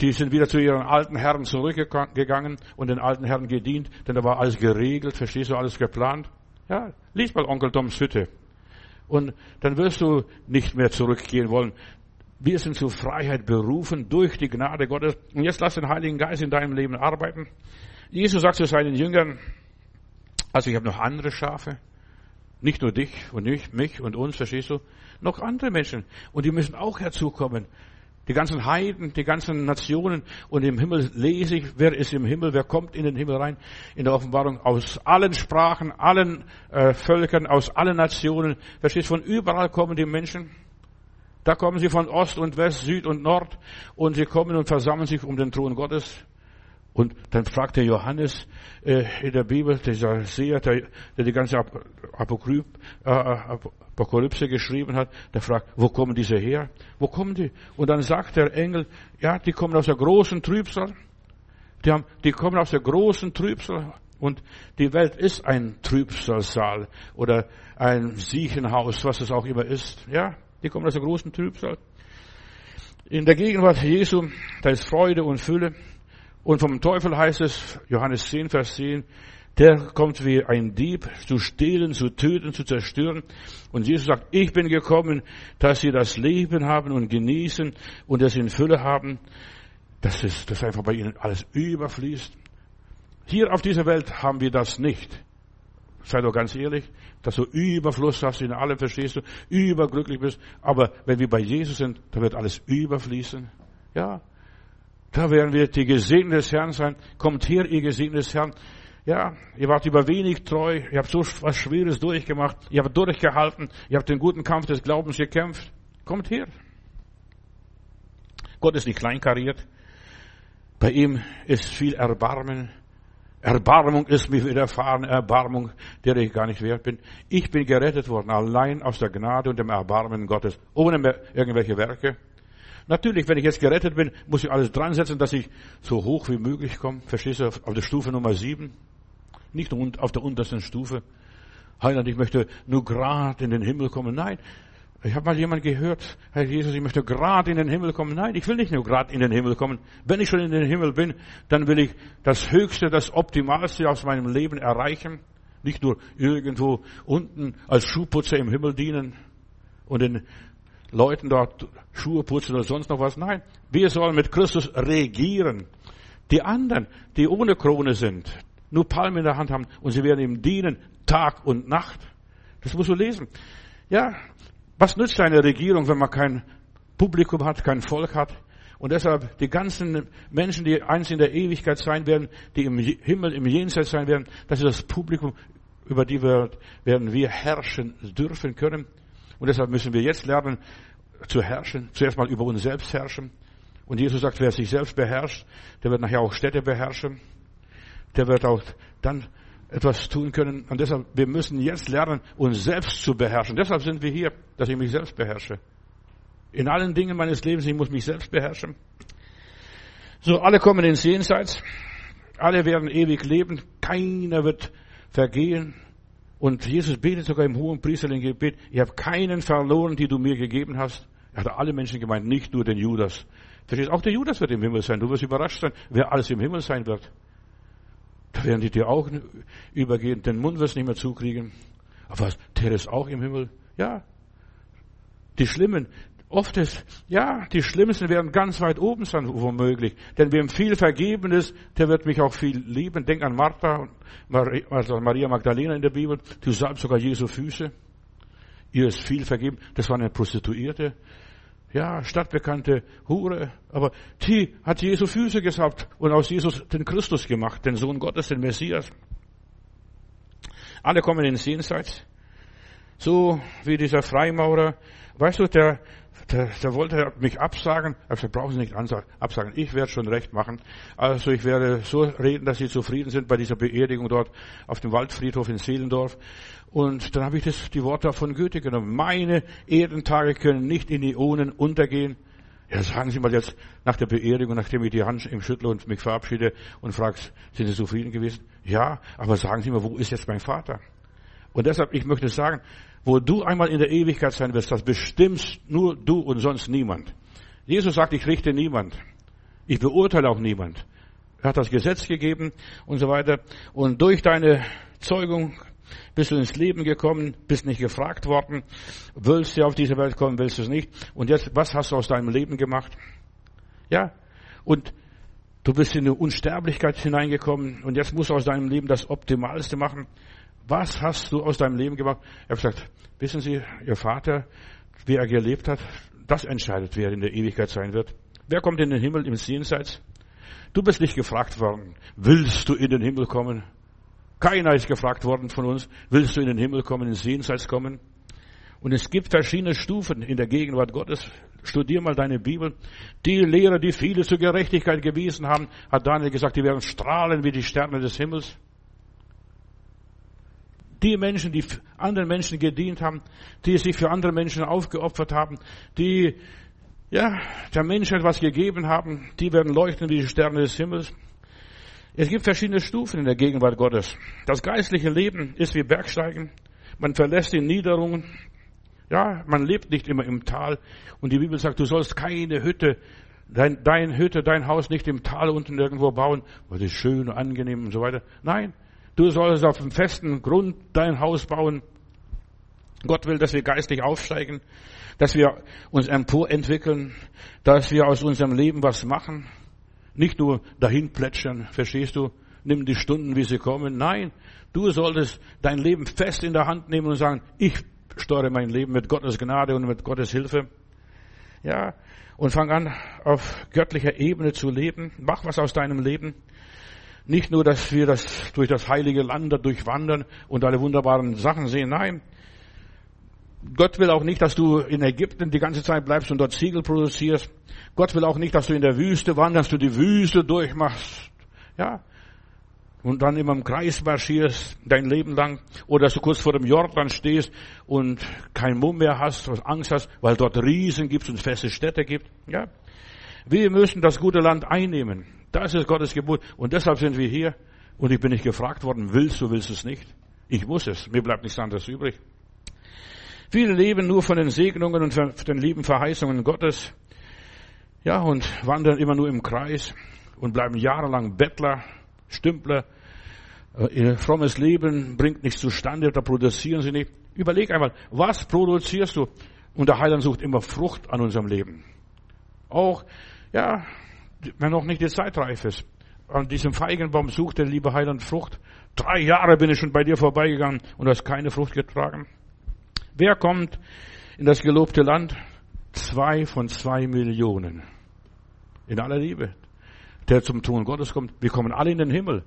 die sind wieder zu ihren alten Herren zurückgegangen und den alten Herren gedient, denn da war alles geregelt, verstehst du, alles geplant. Ja, lies mal Onkel Toms Hütte. Und dann wirst du nicht mehr zurückgehen wollen. Wir sind zur Freiheit berufen durch die Gnade Gottes. Und jetzt lass den Heiligen Geist in deinem Leben arbeiten. Jesus sagt zu seinen Jüngern, also ich habe noch andere Schafe. Nicht nur dich und nicht mich und uns, verstehst du? Noch andere Menschen. Und die müssen auch herzukommen. Die ganzen Heiden, die ganzen Nationen. Und im Himmel lese ich, wer ist im Himmel, wer kommt in den Himmel rein. In der Offenbarung aus allen Sprachen, allen äh, Völkern, aus allen Nationen. Verstehst Von überall kommen die Menschen. Da kommen sie von Ost und West, Süd und Nord. Und sie kommen und versammeln sich um den Thron Gottes. Und dann fragt der Johannes äh, in der Bibel, dieser Seher, der, der die ganze Apokryp, äh, Apokalypse geschrieben hat, der fragt, wo kommen diese her? Wo kommen die? Und dann sagt der Engel, ja, die kommen aus der großen Trübsal. Die, haben, die kommen aus der großen Trübsal. Und die Welt ist ein Trübsalsaal oder ein Siechenhaus, was es auch immer ist. Ja, die kommen aus der großen Trübsal. In der Gegenwart Jesu, da ist Freude und Fülle. Und vom Teufel heißt es, Johannes 10, Vers 10, der kommt wie ein Dieb zu stehlen, zu töten, zu zerstören. Und Jesus sagt, ich bin gekommen, dass sie das Leben haben und genießen und es in Fülle haben. Das ist, dass einfach bei ihnen alles überfließt. Hier auf dieser Welt haben wir das nicht. Sei doch ganz ehrlich, dass du Überfluss hast in allem, verstehst du, überglücklich bist. Aber wenn wir bei Jesus sind, da wird alles überfließen. Ja, da werden wir die Gesegneten des Herrn sein. Kommt her, ihr Gesegneten des Herrn. Ja, ihr wart über wenig treu, ihr habt so was Schweres durchgemacht, ihr habt durchgehalten, ihr habt den guten Kampf des Glaubens gekämpft. Kommt her. Gott ist nicht kleinkariert. Bei ihm ist viel Erbarmen. Erbarmung ist mir widerfahren, Erbarmung, der ich gar nicht wert bin. Ich bin gerettet worden, allein aus der Gnade und dem Erbarmen Gottes, ohne mehr irgendwelche Werke. Natürlich, wenn ich jetzt gerettet bin, muss ich alles dran setzen, dass ich so hoch wie möglich komme. Verstehst du, auf der Stufe Nummer sieben? Nicht auf der untersten Stufe. Heiland, ich möchte nur gerade in den Himmel kommen. Nein, ich habe mal jemand gehört, Herr Jesus, ich möchte gerade in den Himmel kommen. Nein, ich will nicht nur gerade in den Himmel kommen. Wenn ich schon in den Himmel bin, dann will ich das Höchste, das Optimalste aus meinem Leben erreichen. Nicht nur irgendwo unten als Schuhputzer im Himmel dienen und den Leuten dort Schuhe putzen oder sonst noch was. Nein, wir sollen mit Christus regieren. Die anderen, die ohne Krone sind, nur Palmen in der Hand haben und sie werden ihm dienen, Tag und Nacht. Das musst du lesen. Ja, was nützt eine Regierung, wenn man kein Publikum hat, kein Volk hat? Und deshalb die ganzen Menschen, die eins in der Ewigkeit sein werden, die im Himmel, im Jenseits sein werden, das ist das Publikum, über die wir, werden wir herrschen dürfen können. Und deshalb müssen wir jetzt lernen zu herrschen, zuerst mal über uns selbst herrschen. Und Jesus sagt, wer sich selbst beherrscht, der wird nachher auch Städte beherrschen. Der wird auch dann etwas tun können. Und deshalb, wir müssen jetzt lernen, uns selbst zu beherrschen. Deshalb sind wir hier, dass ich mich selbst beherrsche. In allen Dingen meines Lebens, ich muss mich selbst beherrschen. So, alle kommen ins Jenseits. Alle werden ewig leben. Keiner wird vergehen. Und Jesus betet sogar im hohen priesterlichen Gebet, ich habe keinen verloren, die du mir gegeben hast. Er hat alle Menschen gemeint, nicht nur den Judas. Verstehst? Auch der Judas wird im Himmel sein. Du wirst überrascht sein, wer alles im Himmel sein wird. Werden die dir auch übergehen, den Mund wirst du nicht mehr zukriegen. Aber was, der ist auch im Himmel? Ja. Die Schlimmen, oft ist, ja, die Schlimmsten werden ganz weit oben sein, womöglich. Denn wem viel vergeben ist, der wird mich auch viel lieben. Denk an Martha, also Maria Magdalena in der Bibel. Du salbst sogar Jesu Füße. Ihr ist viel vergeben. Das war eine Prostituierte ja, stadtbekannte Hure, aber die hat Jesu Füße gesalbt und aus Jesus den Christus gemacht, den Sohn Gottes, den Messias. Alle kommen ins Jenseits. So wie dieser Freimaurer. Weißt du, der, der, der wollte mich absagen. Er hat gesagt, brauchen Sie nicht absagen. Ich werde schon recht machen. Also ich werde so reden, dass Sie zufrieden sind bei dieser Beerdigung dort auf dem Waldfriedhof in Seelendorf. Und dann habe ich das, die Worte von Goethe genommen. Meine Erdentage können nicht in Ionen untergehen. Ja, sagen Sie mal jetzt nach der Beerdigung, nachdem ich die Hand im Schüttle und mich verabschiede und fragst, sind Sie zufrieden gewesen? Ja, aber sagen Sie mal, wo ist jetzt mein Vater? Und deshalb, ich möchte sagen, wo du einmal in der Ewigkeit sein wirst, das bestimmst nur du und sonst niemand. Jesus sagt, ich richte niemand. Ich beurteile auch niemand. Er hat das Gesetz gegeben und so weiter. Und durch deine Zeugung bist du ins Leben gekommen, bist nicht gefragt worden, willst du auf diese Welt kommen, willst du es nicht. Und jetzt, was hast du aus deinem Leben gemacht? Ja, und du bist in eine Unsterblichkeit hineingekommen und jetzt musst du aus deinem Leben das Optimalste machen. Was hast du aus deinem Leben gemacht? Er hat gesagt, wissen Sie, Ihr Vater, wie er gelebt hat, das entscheidet, wer in der Ewigkeit sein wird. Wer kommt in den Himmel im Jenseits? Du bist nicht gefragt worden, willst du in den Himmel kommen? Keiner ist gefragt worden von uns, willst du in den Himmel kommen, ins Jenseits kommen? Und es gibt verschiedene Stufen in der Gegenwart Gottes. Studier mal deine Bibel. Die Lehrer, die viele zur Gerechtigkeit gewiesen haben, hat Daniel gesagt, die werden strahlen wie die Sterne des Himmels. Die Menschen, die anderen Menschen gedient haben, die sich für andere Menschen aufgeopfert haben, die, ja, der Menschheit was gegeben haben, die werden leuchten wie die Sterne des Himmels. Es gibt verschiedene Stufen in der Gegenwart Gottes. Das geistliche Leben ist wie Bergsteigen. Man verlässt die Niederungen. Ja, man lebt nicht immer im Tal. Und die Bibel sagt, du sollst keine Hütte, dein, dein Hütte, dein Haus nicht im Tal unten irgendwo bauen, weil es schön und angenehm und so weiter. Nein, Du sollst auf dem festen Grund dein Haus bauen. Gott will, dass wir geistlich aufsteigen, dass wir uns emporentwickeln, dass wir aus unserem Leben was machen. Nicht nur dahin plätschern, verstehst du? Nimm die Stunden, wie sie kommen. Nein, du solltest dein Leben fest in der Hand nehmen und sagen, ich steuere mein Leben mit Gottes Gnade und mit Gottes Hilfe. Ja, und fang an, auf göttlicher Ebene zu leben. Mach was aus deinem Leben. Nicht nur, dass wir das durch das heilige Land durchwandern und alle wunderbaren Sachen sehen. Nein. Gott will auch nicht, dass du in Ägypten die ganze Zeit bleibst und dort Ziegel produzierst. Gott will auch nicht, dass du in der Wüste wanderst, du die Wüste durchmachst. Ja. Und dann immer im Kreis marschierst, dein Leben lang. Oder dass du kurz vor dem Jordan stehst und kein Mumm mehr hast, Angst hast, weil dort Riesen gibt und feste Städte gibt. Ja. Wir müssen das gute Land einnehmen. Das ist Gottes Gebot. Und deshalb sind wir hier. Und ich bin nicht gefragt worden, willst du, willst du es nicht? Ich muss es. Mir bleibt nichts anderes übrig. Viele leben nur von den Segnungen und von den lieben Verheißungen Gottes. Ja, und wandern immer nur im Kreis und bleiben jahrelang Bettler, Stümpler. Äh, ihr frommes Leben bringt nichts zustande, da produzieren sie nicht. Überleg einmal, was produzierst du? Und der Heiland sucht immer Frucht an unserem Leben. Auch, ja, wenn noch nicht die Zeit reif ist. An diesem Feigenbaum sucht der liebe Heiland Frucht. Drei Jahre bin ich schon bei dir vorbeigegangen und hast keine Frucht getragen. Wer kommt in das gelobte Land? Zwei von zwei Millionen. In aller Liebe. Der zum Thron Gottes kommt. Wir kommen alle in den Himmel.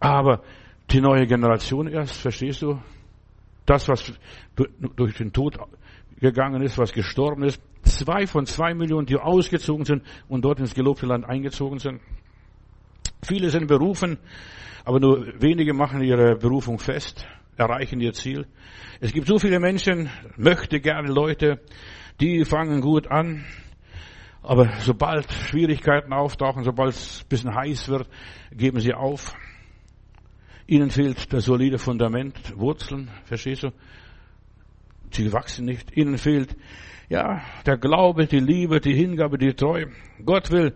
Aber die neue Generation erst, verstehst du? Das, was durch den Tod gegangen ist, was gestorben ist. Zwei von zwei Millionen, die ausgezogen sind und dort ins gelobte Land eingezogen sind. Viele sind berufen, aber nur wenige machen ihre Berufung fest, erreichen ihr Ziel. Es gibt so viele Menschen, möchte gerne Leute, die fangen gut an, aber sobald Schwierigkeiten auftauchen, sobald es ein bisschen heiß wird, geben sie auf. Ihnen fehlt das solide Fundament, Wurzeln, verstehst du? Sie wachsen nicht. Ihnen fehlt, ja, der Glaube, die Liebe, die Hingabe, die Treue. Gott will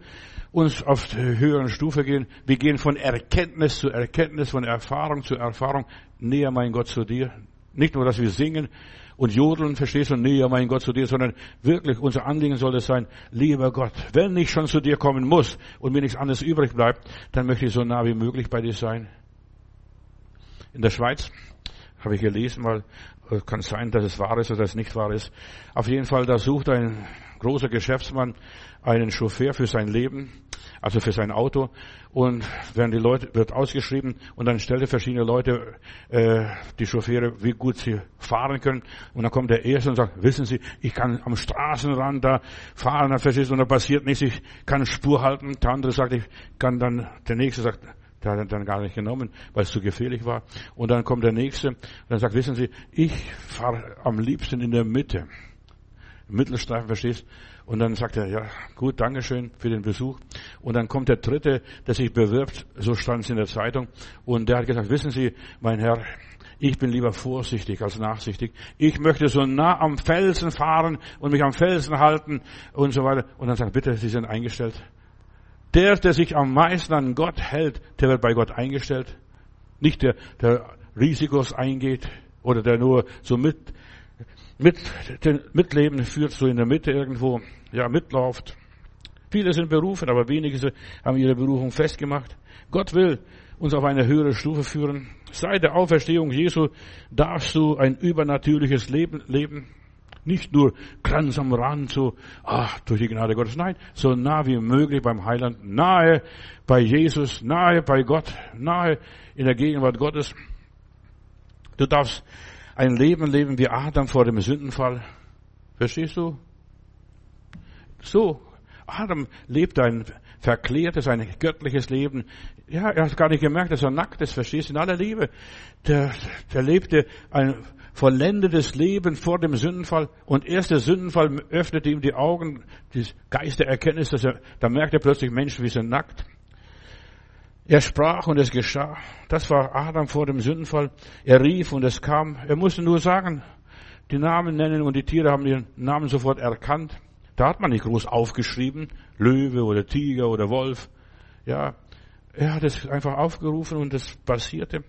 uns auf der höheren Stufe gehen. Wir gehen von Erkenntnis zu Erkenntnis, von Erfahrung zu Erfahrung. Näher, mein Gott, zu dir. Nicht nur, dass wir singen und jodeln, verstehst du, näher, mein Gott, zu dir, sondern wirklich unser Anliegen soll es sein, lieber Gott, wenn ich schon zu dir kommen muss und mir nichts anderes übrig bleibt, dann möchte ich so nah wie möglich bei dir sein. In der Schweiz habe ich gelesen mal, kann sein, dass es wahr ist oder dass es nicht wahr ist. Auf jeden Fall, da sucht ein großer Geschäftsmann einen Chauffeur für sein Leben, also für sein Auto. Und werden die Leute wird ausgeschrieben und dann stellte verschiedene Leute äh, die Chauffeure, wie gut sie fahren können. Und dann kommt der erste und sagt: Wissen Sie, ich kann am Straßenrand da fahren, dann verstehst und da passiert nichts. Ich kann Spur halten. Der andere sagt: Ich kann dann. Der nächste sagt: der hat dann gar nicht genommen, weil es zu gefährlich war. Und dann kommt der Nächste und dann sagt, wissen Sie, ich fahre am liebsten in der Mitte. Mittelstreifen, verstehst? Und dann sagt er, ja, gut, Dankeschön für den Besuch. Und dann kommt der Dritte, der sich bewirbt, so stand es in der Zeitung. Und der hat gesagt, wissen Sie, mein Herr, ich bin lieber vorsichtig als nachsichtig. Ich möchte so nah am Felsen fahren und mich am Felsen halten und so weiter. Und dann sagt, bitte, Sie sind eingestellt. Der, der sich am meisten an Gott hält, der wird bei Gott eingestellt. Nicht der, der Risikos eingeht oder der nur so mit, mit, den Mitleben führt, so in der Mitte irgendwo, ja, mitläuft. Viele sind berufen, aber wenige haben ihre Berufung festgemacht. Gott will uns auf eine höhere Stufe führen. Seit der Auferstehung Jesu darfst du ein übernatürliches Leben leben. Nicht nur ganz am Rand, so, ach, durch die Gnade Gottes. Nein, so nah wie möglich beim Heiland, nahe bei Jesus, nahe bei Gott, nahe in der Gegenwart Gottes. Du darfst ein Leben leben wie Adam vor dem Sündenfall. Verstehst du? So. Adam lebt ein verklärtes, ein göttliches Leben. Ja, er hat gar nicht gemerkt, dass er nackt ist, verstehst du, in aller Liebe. Der, der lebte ein vollendetes Leben vor dem Sündenfall und erst der Sündenfall öffnete ihm die Augen, die Geist der Erkenntnis, dass er, da merkt er plötzlich, Menschen, wir sind nackt. Er sprach und es geschah. Das war Adam vor dem Sündenfall. Er rief und es kam. Er musste nur sagen, die Namen nennen und die Tiere haben ihren Namen sofort erkannt. Da hat man nicht groß aufgeschrieben, Löwe oder Tiger oder Wolf. Ja, er hat es einfach aufgerufen und es passierte.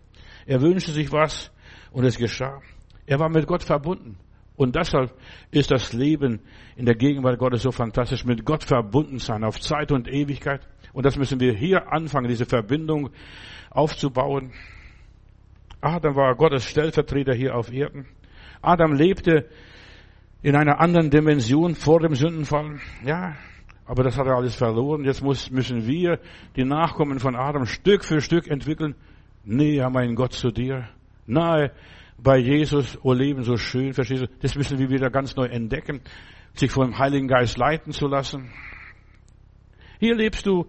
Er wünschte sich was und es geschah. Er war mit Gott verbunden. Und deshalb ist das Leben in der Gegenwart Gottes so fantastisch, mit Gott verbunden sein, auf Zeit und Ewigkeit. Und das müssen wir hier anfangen, diese Verbindung aufzubauen. Adam war Gottes Stellvertreter hier auf Erden. Adam lebte in einer anderen Dimension vor dem Sündenfall. Ja, aber das hat er alles verloren. Jetzt muss, müssen wir, die Nachkommen von Adam, Stück für Stück entwickeln. Näher, mein Gott, zu dir. Nahe bei Jesus, oh Leben so schön, verstehst du? Das müssen wir wieder ganz neu entdecken, sich vom Heiligen Geist leiten zu lassen. Hier lebst du,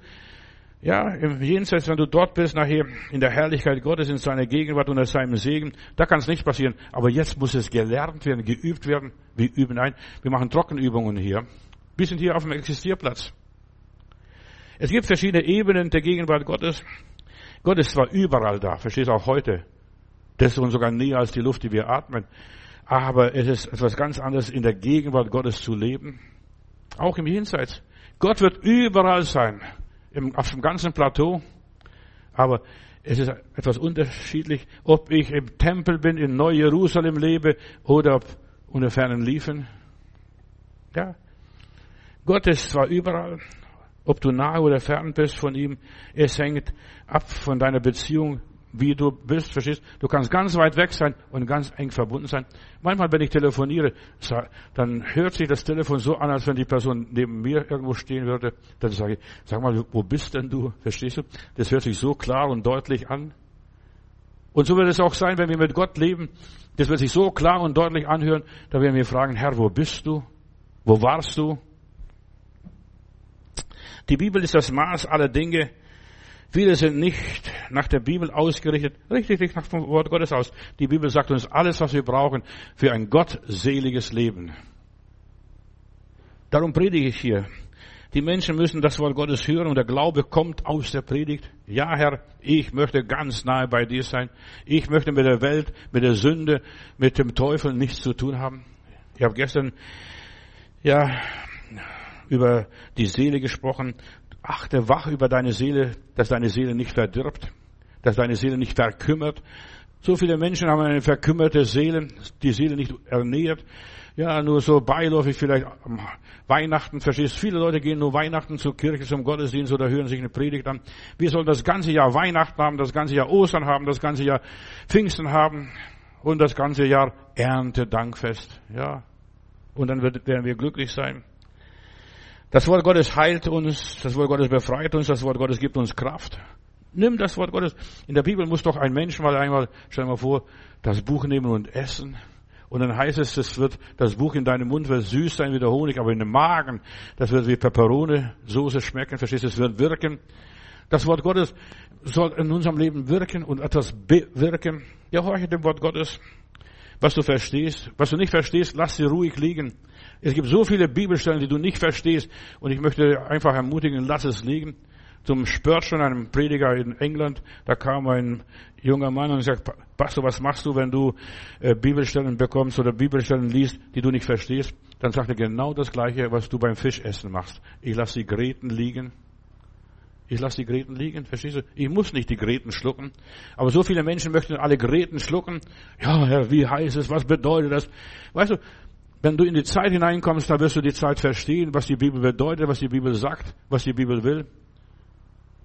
ja, im Jenseits, wenn du dort bist, nachher in der Herrlichkeit Gottes, in seiner Gegenwart unter seinem Segen, da kann es nicht passieren. Aber jetzt muss es gelernt werden, geübt werden. Wir üben ein. Wir machen Trockenübungen hier. Wir sind hier auf dem Existierplatz. Es gibt verschiedene Ebenen der Gegenwart Gottes. Gott ist zwar überall da, verstehst du auch heute. Das ist uns sogar näher als die Luft, die wir atmen. Aber es ist etwas ganz anderes, in der Gegenwart Gottes zu leben. Auch im Jenseits. Gott wird überall sein. Im, auf dem ganzen Plateau. Aber es ist etwas unterschiedlich, ob ich im Tempel bin, in Neu-Jerusalem lebe oder unter fernen Liefen. Ja. Gott ist zwar überall, ob du nahe oder fern bist von ihm, es hängt ab von deiner Beziehung wie du bist, verstehst? Du kannst ganz weit weg sein und ganz eng verbunden sein. Manchmal, wenn ich telefoniere, dann hört sich das Telefon so an, als wenn die Person neben mir irgendwo stehen würde. Dann sage ich, sag mal, wo bist denn du? Verstehst du? Das hört sich so klar und deutlich an. Und so wird es auch sein, wenn wir mit Gott leben. Das wird sich so klar und deutlich anhören. Da werden wir fragen, Herr, wo bist du? Wo warst du? Die Bibel ist das Maß aller Dinge. Viele sind nicht nach der Bibel ausgerichtet, richtig, richtig nach dem Wort Gottes aus. Die Bibel sagt uns alles, was wir brauchen für ein gottseliges Leben. Darum predige ich hier. Die Menschen müssen das Wort Gottes hören und der Glaube kommt aus der Predigt. Ja, Herr, ich möchte ganz nahe bei dir sein. Ich möchte mit der Welt, mit der Sünde, mit dem Teufel nichts zu tun haben. Ich habe gestern, ja, über die Seele gesprochen achte wach über deine Seele, dass deine Seele nicht verdirbt, dass deine Seele nicht verkümmert. So viele Menschen haben eine verkümmerte Seele, die Seele nicht ernährt. Ja, nur so beiläufig vielleicht Weihnachten, verstehst Viele Leute gehen nur Weihnachten zur Kirche, zum Gottesdienst oder hören sich eine Predigt an. Wir sollen das ganze Jahr Weihnachten haben, das ganze Jahr Ostern haben, das ganze Jahr Pfingsten haben und das ganze Jahr Erntedankfest. Ja. Und dann werden wir glücklich sein. Das Wort Gottes heilt uns, das Wort Gottes befreit uns, das Wort Gottes gibt uns Kraft. Nimm das Wort Gottes. In der Bibel muss doch ein Mensch mal einmal, stell dir mal vor, das Buch nehmen und essen. Und dann heißt es, das wird, das Buch in deinem Mund wird süß sein wie der Honig, aber in dem Magen, das wird wie Peperone, Soße schmecken, verstehst du, es wird wirken. Das Wort Gottes soll in unserem Leben wirken und etwas bewirken. Ja, horche dem Wort Gottes. Was du verstehst, was du nicht verstehst, lass sie ruhig liegen. Es gibt so viele Bibelstellen, die du nicht verstehst. Und ich möchte einfach ermutigen, lass es liegen. Zum Spurgeon, einem Prediger in England, da kam ein junger Mann und sagt, Pastor, was machst du, wenn du äh, Bibelstellen bekommst oder Bibelstellen liest, die du nicht verstehst? Dann sagt er genau das Gleiche, was du beim Fischessen machst. Ich lasse die Gräten liegen. Ich lasse die Gräten liegen, verstehst du? Ich muss nicht die Gräten schlucken. Aber so viele Menschen möchten alle Gräten schlucken. Ja, Herr, wie heißt es? Was bedeutet das? Weißt du, wenn du in die Zeit hineinkommst, dann wirst du die Zeit verstehen, was die Bibel bedeutet, was die Bibel sagt, was die Bibel will.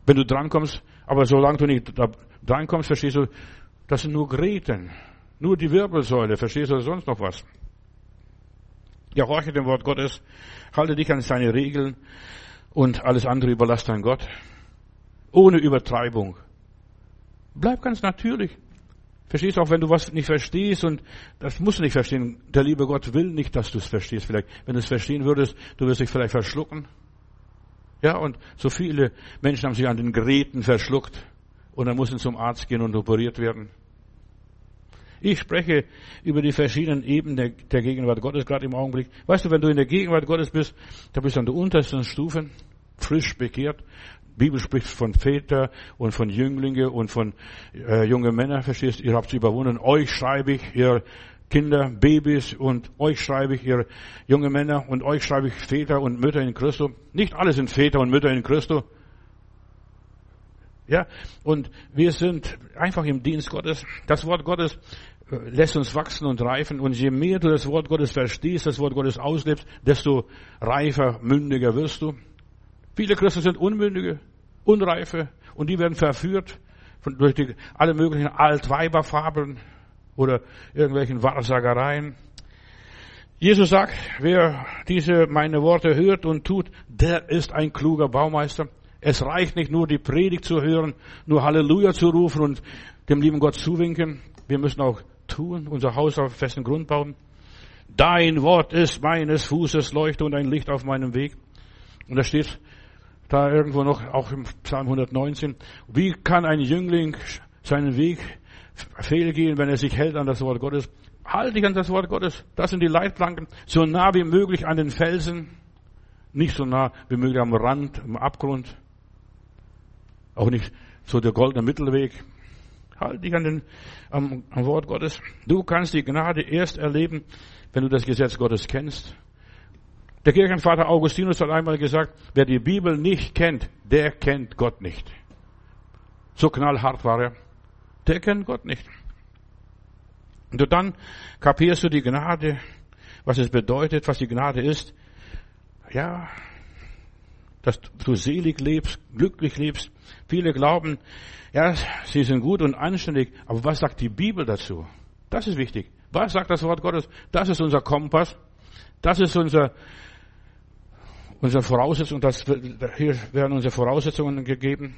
Wenn du drankommst, aber solange du nicht drankommst, verstehst du, das sind nur Gräten, nur die Wirbelsäule, verstehst du sonst noch was? Ja, horche dem Wort Gottes, halte dich an seine Regeln und alles andere überlass dein Gott. Ohne Übertreibung. Bleib ganz natürlich. Verstehst du auch, wenn du was nicht verstehst und das musst du nicht verstehen. Der liebe Gott will nicht, dass du es verstehst. Vielleicht, wenn du es verstehen würdest, du wirst dich vielleicht verschlucken. Ja, und so viele Menschen haben sich an den Geräten verschluckt und dann mussten zum Arzt gehen und operiert werden. Ich spreche über die verschiedenen Ebenen der, Gegenwart Gottes gerade im Augenblick. Weißt du, wenn du in der Gegenwart Gottes bist, da bist du an der untersten Stufe, frisch bekehrt. Bibel spricht von Väter und von Jünglinge und von äh, junge Männer, verstehst Ihr habt sie überwunden. Euch schreibe ich, ihr Kinder, Babys und euch schreibe ich, ihr junge Männer und euch schreibe ich, Väter und Mütter in Christus. Nicht alle sind Väter und Mütter in Christus. Ja, und wir sind einfach im Dienst Gottes. Das Wort Gottes äh, lässt uns wachsen und reifen. Und je mehr du das Wort Gottes verstehst, das Wort Gottes auslebst, desto reifer, mündiger wirst du. Viele Christen sind unmündige, unreife und die werden verführt von, durch die, alle möglichen Altweiberfabeln oder irgendwelchen Wahrsagereien. Jesus sagt, wer diese meine Worte hört und tut, der ist ein kluger Baumeister. Es reicht nicht nur die Predigt zu hören, nur Halleluja zu rufen und dem lieben Gott zuwinken. Wir müssen auch tun, unser Haus auf festen Grund bauen. Dein Wort ist meines Fußes Leuchte und ein Licht auf meinem Weg. Und da steht da irgendwo noch, auch im Psalm 119, wie kann ein Jüngling seinen Weg fehlgehen, wenn er sich hält an das Wort Gottes? Halte dich an das Wort Gottes. Das sind die Leitplanken. So nah wie möglich an den Felsen. Nicht so nah wie möglich am Rand, am Abgrund. Auch nicht so der goldene Mittelweg. Halte dich an den, am, am Wort Gottes. Du kannst die Gnade erst erleben, wenn du das Gesetz Gottes kennst. Der Kirchenvater Augustinus hat einmal gesagt, wer die Bibel nicht kennt, der kennt Gott nicht. So knallhart war er. Der kennt Gott nicht. Und dann kapierst du die Gnade, was es bedeutet, was die Gnade ist. Ja, dass du selig lebst, glücklich lebst. Viele glauben, ja, sie sind gut und anständig, aber was sagt die Bibel dazu? Das ist wichtig. Was sagt das Wort Gottes? Das ist unser Kompass. Das ist unser, unsere Voraussetzung. Das, hier werden unsere Voraussetzungen gegeben.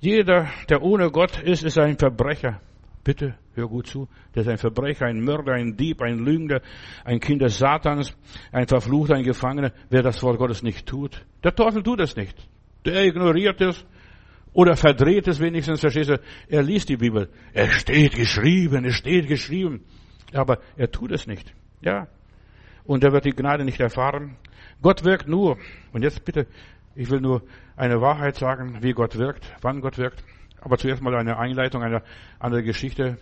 Jeder, der ohne Gott ist, ist ein Verbrecher. Bitte, hör gut zu. Der ist ein Verbrecher, ein Mörder, ein Dieb, ein Lügner, ein Kind des Satans, ein Verfluchter, ein Gefangener. Wer das Wort Gottes nicht tut, der Teufel tut es nicht. Der ignoriert es oder verdreht es wenigstens, verstehst du? Er liest die Bibel. Es steht geschrieben, es steht geschrieben. Aber er tut es nicht. Ja. Und er wird die Gnade nicht erfahren. Gott wirkt nur. Und jetzt bitte, ich will nur eine Wahrheit sagen, wie Gott wirkt, wann Gott wirkt. Aber zuerst mal eine Einleitung, eine andere Geschichte.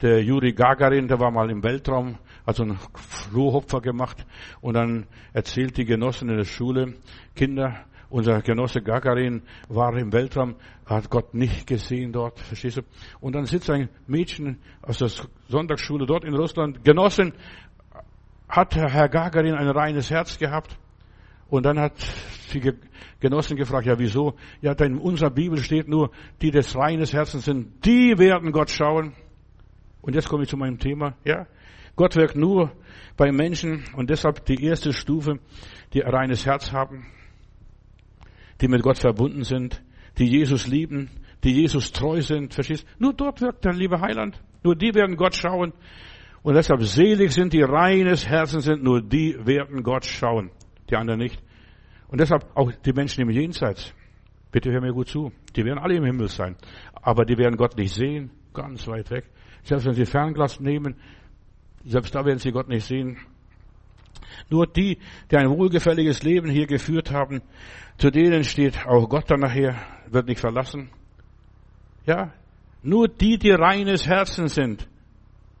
Der Juri Gagarin, der war mal im Weltraum, also einen Flohhopfer gemacht und dann erzählt die Genossen in der Schule, Kinder, unser Genosse Gagarin war im Weltraum, hat Gott nicht gesehen dort, verstehst du? Und dann sitzt ein Mädchen aus der Sonntagsschule dort in Russland, Genossin, hat Herr Gagarin ein reines Herz gehabt? Und dann hat die Genossen gefragt, ja wieso? Ja, denn in unserer Bibel steht nur, die des reines Herzens sind, die werden Gott schauen. Und jetzt komme ich zu meinem Thema. Ja, Gott wirkt nur bei Menschen und deshalb die erste Stufe, die ein reines Herz haben, die mit Gott verbunden sind, die Jesus lieben, die Jesus treu sind, verstehst? Nur dort wirkt der liebe Heiland. Nur die werden Gott schauen. Und deshalb selig sind die reines Herzen sind, nur die werden Gott schauen die anderen nicht. Und deshalb auch die Menschen im Jenseits. Bitte hör mir gut zu. Die werden alle im Himmel sein. Aber die werden Gott nicht sehen. Ganz weit weg. Selbst wenn sie Fernglas nehmen, selbst da werden sie Gott nicht sehen. Nur die, die ein wohlgefälliges Leben hier geführt haben, zu denen steht auch Gott dann nachher, wird nicht verlassen. Ja, nur die, die reines Herzen sind,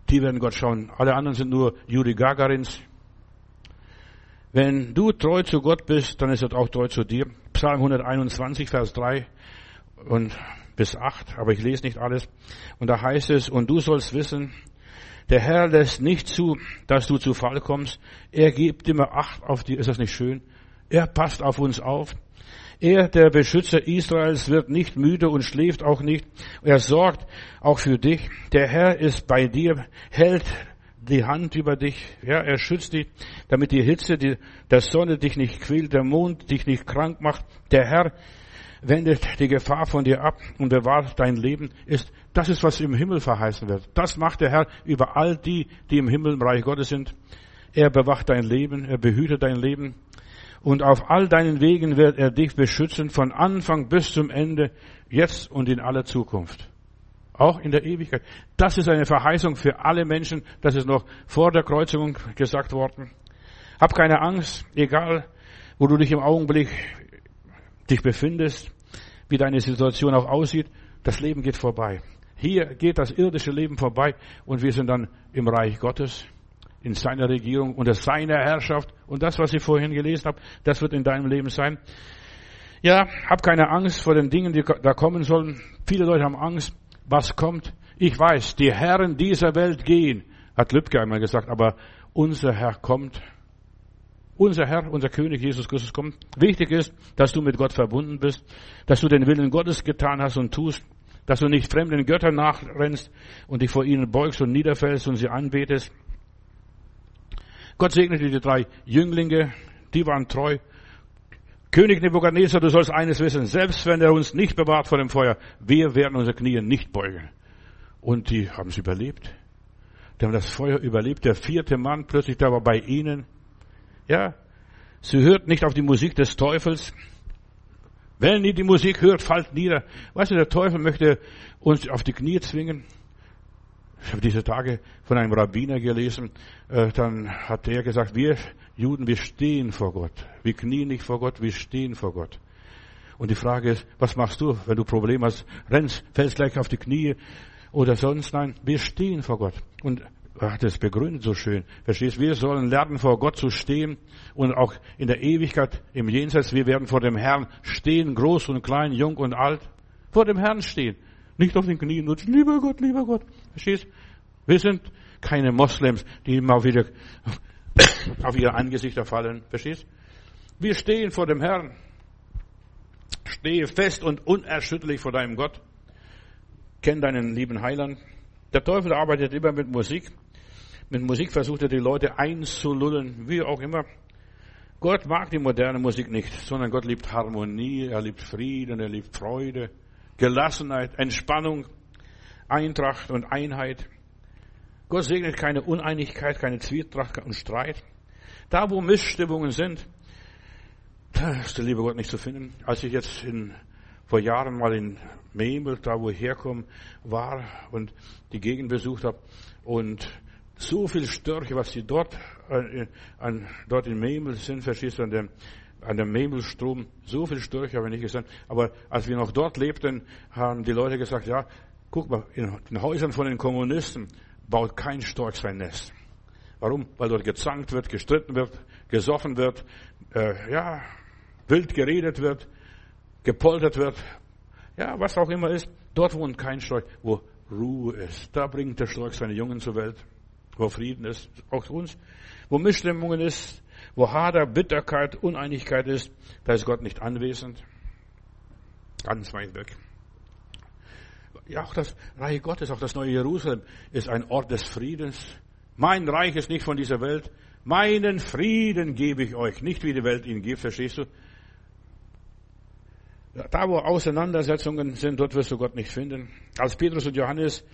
die werden Gott schauen. Alle anderen sind nur Juri Gagarins, wenn du treu zu Gott bist, dann ist er auch treu zu dir. Psalm 121, Vers 3 und bis 8, aber ich lese nicht alles. Und da heißt es, und du sollst wissen, der Herr lässt nicht zu, dass du zu Fall kommst. Er gibt immer Acht auf dir. Ist das nicht schön? Er passt auf uns auf. Er, der Beschützer Israels, wird nicht müde und schläft auch nicht. Er sorgt auch für dich. Der Herr ist bei dir, hält die Hand über dich, ja, er schützt dich, damit die Hitze die, der Sonne dich nicht quält, der Mond dich nicht krank macht. Der Herr wendet die Gefahr von dir ab und bewahrt dein Leben. Ist, das ist, was im Himmel verheißen wird. Das macht der Herr über all die, die im Himmel im Reich Gottes sind. Er bewacht dein Leben, er behütet dein Leben. Und auf all deinen Wegen wird er dich beschützen, von Anfang bis zum Ende, jetzt und in aller Zukunft. Auch in der Ewigkeit. Das ist eine Verheißung für alle Menschen. Das ist noch vor der Kreuzigung gesagt worden. Hab keine Angst, egal wo du dich im Augenblick dich befindest, wie deine Situation auch aussieht. Das Leben geht vorbei. Hier geht das irdische Leben vorbei und wir sind dann im Reich Gottes, in seiner Regierung, unter seiner Herrschaft. Und das, was ich vorhin gelesen habe, das wird in deinem Leben sein. Ja, hab keine Angst vor den Dingen, die da kommen sollen. Viele Leute haben Angst, was kommt. Ich weiß, die Herren dieser Welt gehen, hat Lübcke einmal gesagt, aber unser Herr kommt. Unser Herr, unser König Jesus Christus kommt. Wichtig ist, dass du mit Gott verbunden bist, dass du den Willen Gottes getan hast und tust, dass du nicht fremden Göttern nachrennst und dich vor ihnen beugst und niederfällst und sie anbetest. Gott segnete die drei Jünglinge, die waren treu. König Nebuchadnezzar, du sollst eines wissen, selbst wenn er uns nicht bewahrt vor dem Feuer, wir werden unsere Knie nicht beugen. Und die haben es überlebt. Die haben das Feuer überlebt. Der vierte Mann plötzlich da war bei ihnen. Ja, sie hört nicht auf die Musik des Teufels. Wenn ihr die Musik hört, fallt nieder. Weißt du, der Teufel möchte uns auf die Knie zwingen. Ich habe diese Tage von einem Rabbiner gelesen, äh, dann hat er gesagt, wir Juden, wir stehen vor Gott. Wir knien nicht vor Gott, wir stehen vor Gott. Und die Frage ist, was machst du, wenn du Probleme hast? Rennst, fällst gleich auf die Knie oder sonst? Nein, wir stehen vor Gott. Und er hat es begründet so schön. Verstehst? Wir sollen lernen, vor Gott zu stehen und auch in der Ewigkeit im Jenseits. Wir werden vor dem Herrn stehen, groß und klein, jung und alt. Vor dem Herrn stehen. Nicht auf den Knien und lieber Gott, lieber Gott. Verstehst? Wir sind keine Moslems, die immer wieder auf ihre Angesichter fallen. Verstehst? Wir stehen vor dem Herrn. Stehe fest und unerschütterlich vor deinem Gott. Kenn deinen lieben Heiland. Der Teufel arbeitet immer mit Musik. Mit Musik versucht er die Leute einzulullen, wie auch immer. Gott mag die moderne Musik nicht, sondern Gott liebt Harmonie, er liebt Frieden, er liebt Freude. Gelassenheit, Entspannung, Eintracht und Einheit. Gott segnet keine Uneinigkeit, keine Zwietracht und Streit. Da, wo Missstimmungen sind, da ist der liebe Gott nicht zu finden. Als ich jetzt in, vor Jahren mal in Memel, da wo ich herkomme, war und die Gegend besucht habe und so viel Störche, was sie dort, äh, an, dort in Memel sind, verstehst du, an dem, an dem Memmelstrom, so viel Störche habe ich nicht gesehen. Aber als wir noch dort lebten, haben die Leute gesagt, ja, guck mal, in den Häusern von den Kommunisten baut kein Storch sein Nest. Warum? Weil dort gezankt wird, gestritten wird, gesoffen wird, äh, ja, wild geredet wird, gepoltert wird, ja, was auch immer ist. Dort wohnt kein Storch, wo Ruhe ist. Da bringt der Storch seine Jungen zur Welt, wo Frieden ist, auch uns. Wo Missstimmungen ist, wo Hader, Bitterkeit, Uneinigkeit ist, da ist Gott nicht anwesend. Ganz weit weg. Ja, auch das Reich Gottes, auch das neue Jerusalem ist ein Ort des Friedens. Mein Reich ist nicht von dieser Welt. Meinen Frieden gebe ich euch, nicht wie die Welt ihn gibt, verstehst du? Da, wo Auseinandersetzungen sind, dort wirst du Gott nicht finden. Als Petrus und Johannes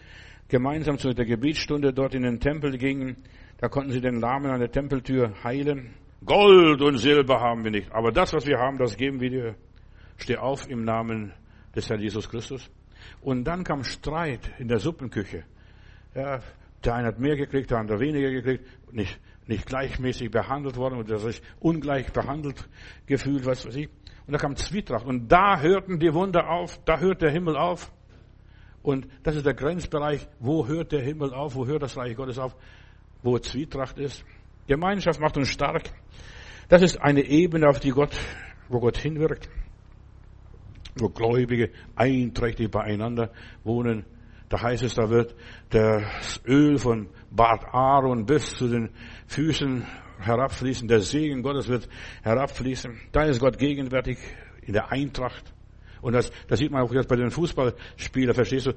gemeinsam zu der Gebetsstunde dort in den Tempel gingen, da konnten sie den Lahmen an der Tempeltür heilen. Gold und Silber haben wir nicht. Aber das, was wir haben, das geben wir dir. Steh auf im Namen des Herrn Jesus Christus. Und dann kam Streit in der Suppenküche. Ja, der eine hat mehr gekriegt, der andere weniger gekriegt, nicht, nicht gleichmäßig behandelt worden oder sich ungleich behandelt gefühlt, was weiß ich. Und da kam Zwietracht. Und da hörten die Wunder auf, da hört der Himmel auf. Und das ist der Grenzbereich, wo hört der Himmel auf, wo hört das Reich Gottes auf, wo Zwietracht ist. Gemeinschaft macht uns stark. Das ist eine Ebene, auf die Gott, wo Gott hinwirkt, wo Gläubige einträchtig beieinander wohnen. Da heißt es, da wird das Öl von Bart Aaron bis zu den Füßen herabfließen. Der Segen Gottes wird herabfließen. Da ist Gott gegenwärtig in der Eintracht. Und das, das sieht man auch jetzt bei den Fußballspielern, verstehst du?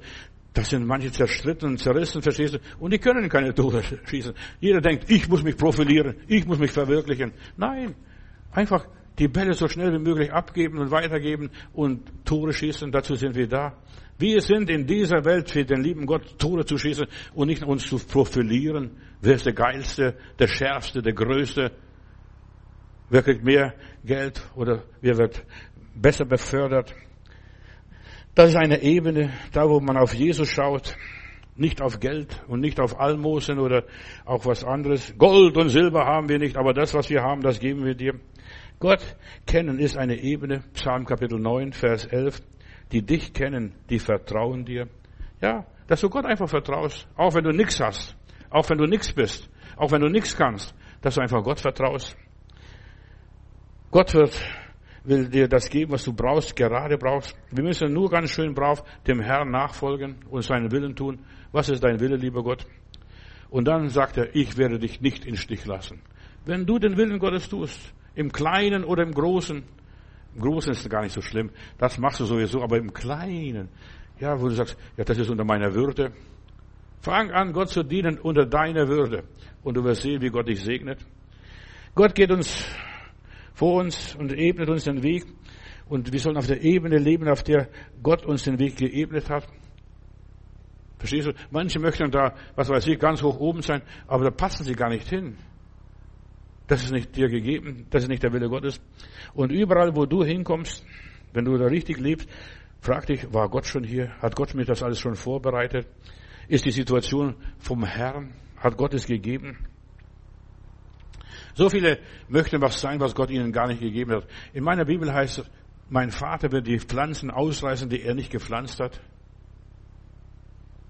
Das sind manche zerstritten zerrissen, verstehst du? Und die können keine Tore schießen. Jeder denkt, ich muss mich profilieren, ich muss mich verwirklichen. Nein, einfach die Bälle so schnell wie möglich abgeben und weitergeben und Tore schießen. Dazu sind wir da. Wir sind in dieser Welt für den lieben Gott Tore zu schießen und nicht uns zu profilieren. Wer ist der Geilste, der Schärfste, der Größte? Wer kriegt mehr Geld oder wer wird besser befördert? Das ist eine Ebene, da wo man auf Jesus schaut, nicht auf Geld und nicht auf Almosen oder auch was anderes. Gold und Silber haben wir nicht, aber das, was wir haben, das geben wir dir. Gott kennen ist eine Ebene, Psalm Kapitel 9, Vers 11. Die dich kennen, die vertrauen dir. Ja, dass du Gott einfach vertraust, auch wenn du nichts hast, auch wenn du nichts bist, auch wenn du nichts kannst, dass du einfach Gott vertraust. Gott wird will dir das geben, was du brauchst, gerade brauchst. Wir müssen nur ganz schön brav dem Herrn nachfolgen und seinen Willen tun. Was ist dein Wille, lieber Gott? Und dann sagt er, ich werde dich nicht in Stich lassen. Wenn du den Willen Gottes tust, im Kleinen oder im Großen, im Großen ist es gar nicht so schlimm, das machst du sowieso, aber im Kleinen, ja, wo du sagst, ja, das ist unter meiner Würde. Fang an, Gott zu dienen unter deiner Würde. Und du wirst sehen, wie Gott dich segnet. Gott geht uns vor uns und ebnet uns den Weg. Und wir sollen auf der Ebene leben, auf der Gott uns den Weg geebnet hat. Verstehst du? Manche möchten da, was weiß ich, ganz hoch oben sein, aber da passen sie gar nicht hin. Das ist nicht dir gegeben, das ist nicht der Wille Gottes. Und überall, wo du hinkommst, wenn du da richtig lebst, frag dich, war Gott schon hier? Hat Gott mir das alles schon vorbereitet? Ist die Situation vom Herrn? Hat Gott es gegeben? So viele möchten was sein, was Gott ihnen gar nicht gegeben hat. In meiner Bibel heißt es, mein Vater wird die Pflanzen ausreißen, die er nicht gepflanzt hat.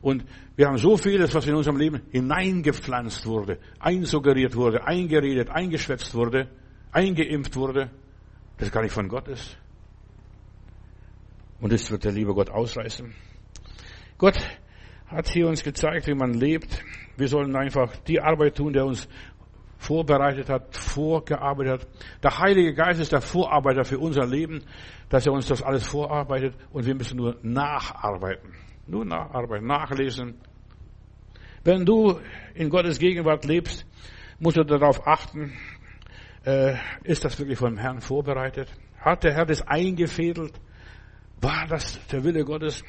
Und wir haben so vieles, was in unserem Leben hineingepflanzt wurde, einsuggeriert wurde, eingeredet, eingeschwätzt wurde, eingeimpft wurde, das gar nicht von Gott ist. Und das wird der liebe Gott ausreißen. Gott hat hier uns gezeigt, wie man lebt. Wir sollen einfach die Arbeit tun, der uns vorbereitet hat, vorgearbeitet hat. Der Heilige Geist ist der Vorarbeiter für unser Leben, dass er uns das alles vorarbeitet und wir müssen nur nacharbeiten. Nur nacharbeiten, nachlesen. Wenn du in Gottes Gegenwart lebst, musst du darauf achten, äh, ist das wirklich vom Herrn vorbereitet? Hat der Herr das eingefädelt? War das der Wille Gottes?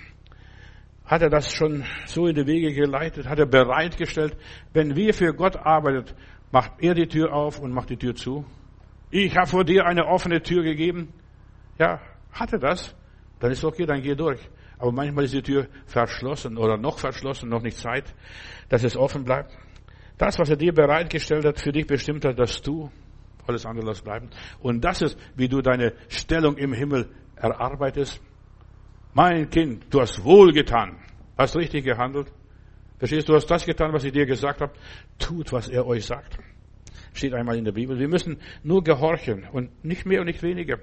Hat er das schon so in die Wege geleitet? Hat er bereitgestellt? Wenn wir für Gott arbeitet, macht er die Tür auf und macht die Tür zu. Ich habe vor dir eine offene Tür gegeben. Ja, hat er das? Dann ist okay, dann geh durch. Aber manchmal ist die Tür verschlossen oder noch verschlossen, noch nicht Zeit, dass es offen bleibt. Das, was er dir bereitgestellt hat, für dich bestimmt hat, dass du alles andere lass bleiben. Und das ist, wie du deine Stellung im Himmel erarbeitest. Mein Kind, du hast wohl getan, hast richtig gehandelt. Verstehst du hast das getan, was ich dir gesagt habe. Tut, was er euch sagt. Steht einmal in der Bibel. Wir müssen nur gehorchen und nicht mehr und nicht weniger.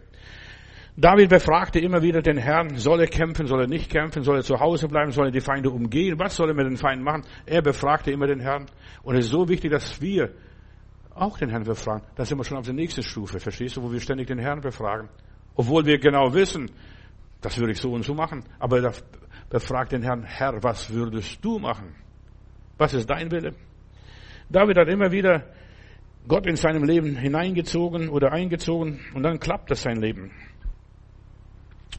David befragte immer wieder den Herrn, soll er kämpfen, soll er nicht kämpfen, soll er zu Hause bleiben, soll er die Feinde umgehen, was soll er mit den Feinden machen? Er befragte immer den Herrn. Und es ist so wichtig, dass wir auch den Herrn befragen. Da sind wir schon auf der nächsten Stufe, verstehst du, wo wir ständig den Herrn befragen. Obwohl wir genau wissen, das würde ich so und so machen. Aber da befragt den Herrn, Herr, was würdest du machen? Was ist dein Wille? David hat immer wieder Gott in seinem Leben hineingezogen oder eingezogen und dann klappt das sein Leben.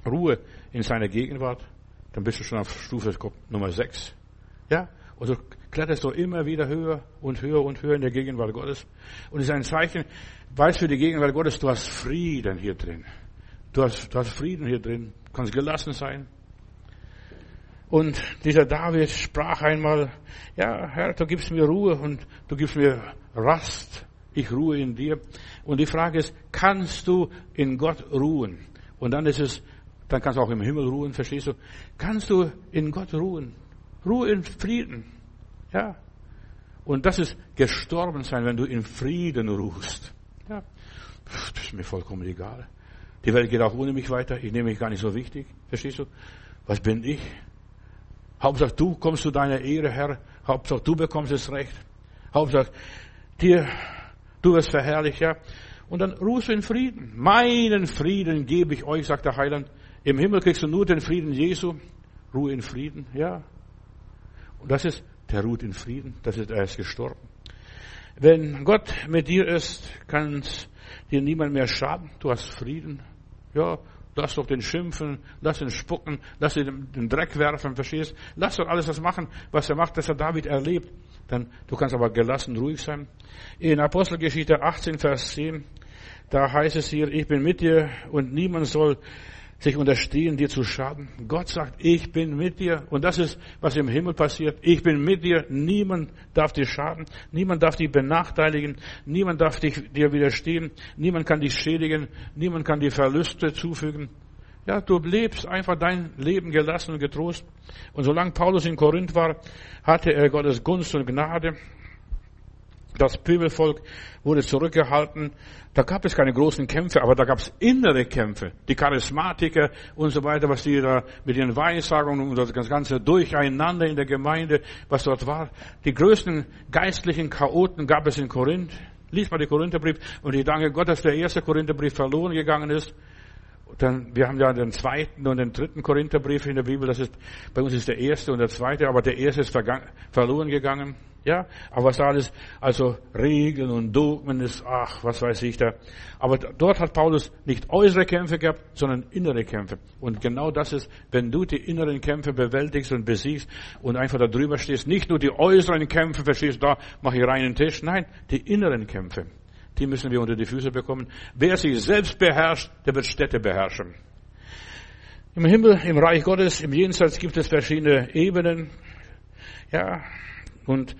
Ruhe in seiner Gegenwart, dann bist du schon auf Stufe Nummer 6. Ja? Und du kletterst du immer wieder höher und höher und höher in der Gegenwart Gottes. Und es ist ein Zeichen, weißt für die Gegenwart Gottes, du hast Frieden hier drin. Du hast, du hast Frieden hier drin, kannst gelassen sein. Und dieser David sprach einmal, ja, Herr, du gibst mir Ruhe und du gibst mir Rast. Ich ruhe in dir. Und die Frage ist, kannst du in Gott ruhen? Und dann ist es, dann kannst du auch im Himmel ruhen, verstehst du? Kannst du in Gott ruhen? Ruhe in Frieden. Ja. Und das ist gestorben sein, wenn du in Frieden ruhst. Ja. Das ist mir vollkommen egal. Die Welt geht auch ohne mich weiter. Ich nehme mich gar nicht so wichtig. Verstehst du? Was bin ich? Hauptsache du kommst zu deiner Ehre, Herr. Hauptsache du bekommst es recht. Hauptsache dir, du wirst verherrlicht, ja. Und dann ruhst du in Frieden. Meinen Frieden gebe ich euch, sagt der Heiland. Im Himmel kriegst du nur den Frieden Jesu. Ruhe in Frieden, ja. Und das ist, der ruht in Frieden. Das ist, er ist gestorben. Wenn Gott mit dir ist, kann dir niemand mehr schaden. Du hast Frieden. Ja, Lass doch den schimpfen, lass ihn spucken, lass ihn den Dreck werfen, verstehst? Lass doch alles das machen, was er macht, das hat David erlebt. Dann, du kannst aber gelassen, ruhig sein. In Apostelgeschichte 18, Vers 10, da heißt es hier, ich bin mit dir und niemand soll sich unterstehen, dir zu schaden. Gott sagt, ich bin mit dir. Und das ist, was im Himmel passiert. Ich bin mit dir. Niemand darf dir schaden. Niemand darf dich benachteiligen. Niemand darf dich, dir widerstehen. Niemand kann dich schädigen. Niemand kann dir Verluste zufügen. Ja, du lebst einfach dein Leben gelassen und getrost. Und solange Paulus in Korinth war, hatte er Gottes Gunst und Gnade. Das Pöbelvolk wurde zurückgehalten. Da gab es keine großen Kämpfe, aber da gab es innere Kämpfe. Die Charismatiker und so weiter, was die da mit ihren Weissagungen und das ganze Durcheinander in der Gemeinde, was dort war. Die größten geistlichen Chaoten gab es in Korinth. Lies mal den Korintherbrief und ich danke Gott, dass der erste Korintherbrief verloren gegangen ist. Dann, wir haben ja den zweiten und den dritten Korintherbrief in der Bibel. Das ist, bei uns ist der erste und der zweite, aber der erste ist verloren gegangen. Ja, aber was alles, also Regeln und Dogmen ist, ach, was weiß ich da. Aber dort hat Paulus nicht äußere Kämpfe gehabt, sondern innere Kämpfe. Und genau das ist, wenn du die inneren Kämpfe bewältigst und besiegst und einfach da drüber stehst, nicht nur die äußeren Kämpfe verstehst, da mache ich reinen Tisch. Nein, die inneren Kämpfe. Die müssen wir unter die Füße bekommen. Wer sich selbst beherrscht, der wird Städte beherrschen. Im Himmel, im Reich Gottes, im Jenseits gibt es verschiedene Ebenen. Ja, und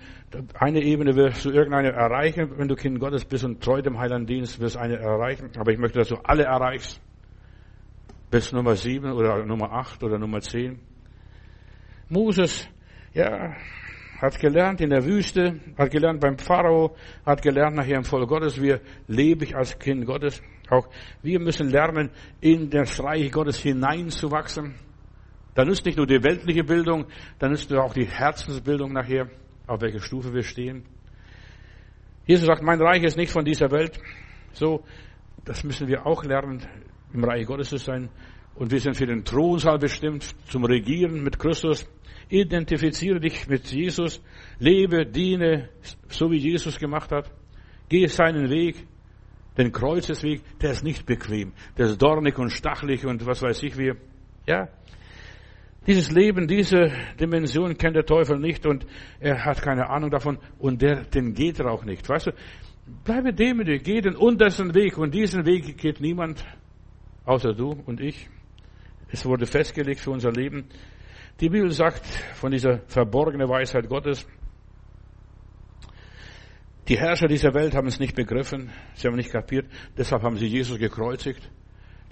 eine Ebene wirst du irgendeine erreichen, wenn du Kind Gottes bist und treu dem Heilanddienst wirst eine erreichen. Aber ich möchte, dass du alle erreichst. Bis Nummer sieben oder Nummer acht oder Nummer zehn. Moses, ja, hat gelernt in der Wüste, hat gelernt beim Pharao, hat gelernt nachher im Volk Gottes, wie lebe ich als Kind Gottes. Auch wir müssen lernen, in das Reich Gottes hineinzuwachsen. Da nützt nicht nur die weltliche Bildung, da nützt auch die Herzensbildung nachher auf welcher Stufe wir stehen. Jesus sagt, mein Reich ist nicht von dieser Welt. So, das müssen wir auch lernen, im Reich Gottes zu sein. Und wir sind für den Thronsaal bestimmt, zum Regieren mit Christus. Identifiziere dich mit Jesus, lebe, diene, so wie Jesus gemacht hat. Gehe seinen Weg, den Kreuzesweg, der ist nicht bequem, der ist dornig und stachelig und was weiß ich wie. Ja, dieses Leben, diese Dimension kennt der Teufel nicht und er hat keine Ahnung davon und der, den geht er auch nicht. Weißt du, bleibe demütig, geh den untersten Weg und diesen Weg geht niemand außer du und ich. Es wurde festgelegt für unser Leben. Die Bibel sagt von dieser verborgenen Weisheit Gottes, die Herrscher dieser Welt haben es nicht begriffen, sie haben nicht kapiert, deshalb haben sie Jesus gekreuzigt.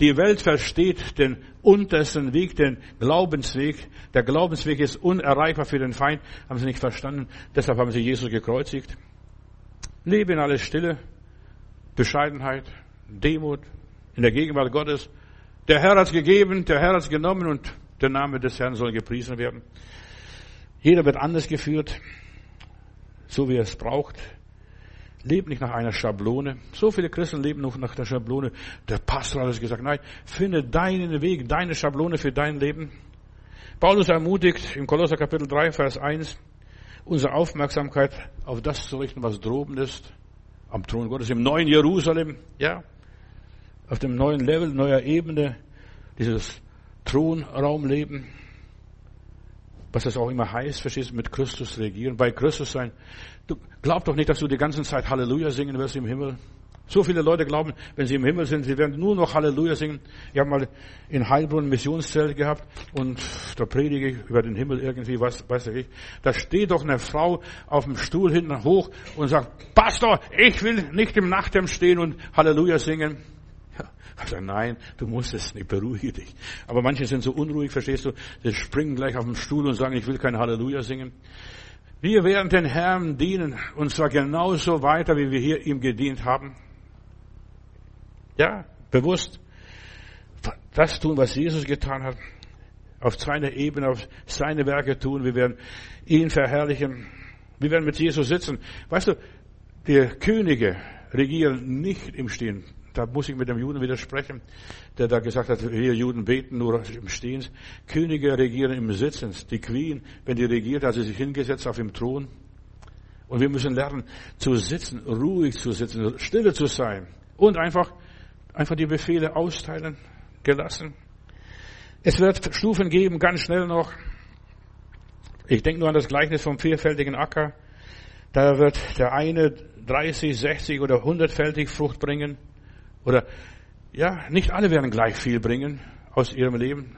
Die Welt versteht den untersten Weg, den Glaubensweg. Der Glaubensweg ist unerreichbar für den Feind, haben sie nicht verstanden. Deshalb haben sie Jesus gekreuzigt. Lebe in alles Stille, Bescheidenheit, Demut, in der Gegenwart Gottes. Der Herr hat es gegeben, der Herr hat es genommen und der Name des Herrn soll gepriesen werden. Jeder wird anders geführt, so wie er es braucht. Leb nicht nach einer Schablone. So viele Christen leben noch nach der Schablone. Der Pastor hat es gesagt, nein, finde deinen Weg, deine Schablone für dein Leben. Paulus ermutigt im Kolosser Kapitel 3, Vers 1, unsere Aufmerksamkeit auf das zu richten, was droben ist, am Thron Gottes, im neuen Jerusalem, ja, auf dem neuen Level, neuer Ebene, dieses Thronraumleben was das auch immer heißt, verstehst du, mit Christus regieren, bei Christus sein. Du glaub doch nicht, dass du die ganze Zeit Halleluja singen wirst im Himmel. So viele Leute glauben, wenn sie im Himmel sind, sie werden nur noch Halleluja singen. Ich habe mal in Heilbronn ein Missionszelt gehabt und da predige ich über den Himmel irgendwie, was weiß ich. Da steht doch eine Frau auf dem Stuhl hinten hoch und sagt, Pastor, ich will nicht im Nachthemd stehen und Halleluja singen. Also nein, du musst es nicht, beruhige dich. Aber manche sind so unruhig, verstehst du? Sie springen gleich auf den Stuhl und sagen, ich will kein Halleluja singen. Wir werden den Herrn dienen, und zwar genauso weiter, wie wir hier ihm gedient haben. Ja, bewusst. Das tun, was Jesus getan hat. Auf seiner Ebene, auf seine Werke tun. Wir werden ihn verherrlichen. Wir werden mit Jesus sitzen. Weißt du, die Könige regieren nicht im Stehen da muss ich mit dem Juden widersprechen, der da gesagt hat, wir Juden beten nur im Stehen. Könige regieren im Sitzen. Die Queen, wenn die regiert, hat sie sich hingesetzt auf dem Thron. Und wir müssen lernen, zu sitzen, ruhig zu sitzen, stille zu sein und einfach, einfach die Befehle austeilen, gelassen. Es wird Stufen geben, ganz schnell noch. Ich denke nur an das Gleichnis vom vierfältigen Acker. Da wird der eine 30, 60 oder 100-fältig Frucht bringen. Oder, ja, nicht alle werden gleich viel bringen aus ihrem Leben.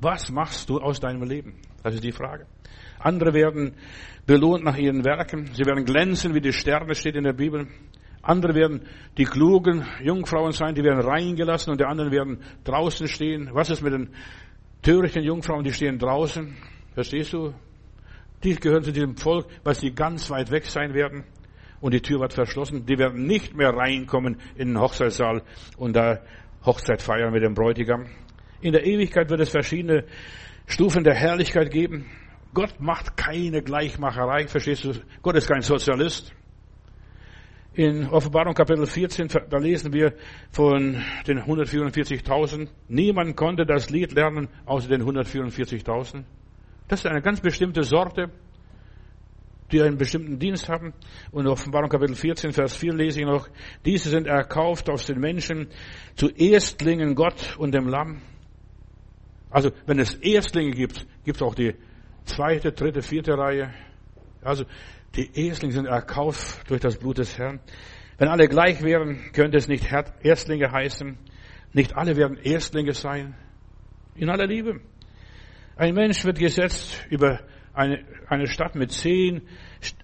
Was machst du aus deinem Leben? Das ist die Frage. Andere werden belohnt nach ihren Werken. Sie werden glänzen wie die Sterne, steht in der Bibel. Andere werden die klugen Jungfrauen sein, die werden reingelassen und die anderen werden draußen stehen. Was ist mit den törichten Jungfrauen, die stehen draußen? Verstehst du? Die gehören zu diesem Volk, weil sie ganz weit weg sein werden. Und die Tür wird verschlossen. Die werden nicht mehr reinkommen in den Hochzeitssaal und da Hochzeit feiern mit dem Bräutigam. In der Ewigkeit wird es verschiedene Stufen der Herrlichkeit geben. Gott macht keine Gleichmacherei, verstehst du? Gott ist kein Sozialist. In Offenbarung Kapitel 14, da lesen wir von den 144.000. Niemand konnte das Lied lernen, außer den 144.000. Das ist eine ganz bestimmte Sorte, die einen bestimmten Dienst haben. Und Offenbarung Kapitel 14, Vers 4 lese ich noch, diese sind erkauft aus den Menschen zu Erstlingen Gott und dem Lamm. Also, wenn es Erstlinge gibt, gibt es auch die zweite, dritte, vierte Reihe. Also, die Erstlinge sind erkauft durch das Blut des Herrn. Wenn alle gleich wären, könnte es nicht Erstlinge heißen. Nicht alle werden Erstlinge sein. In aller Liebe. Ein Mensch wird gesetzt über eine, eine Stadt mit zehn,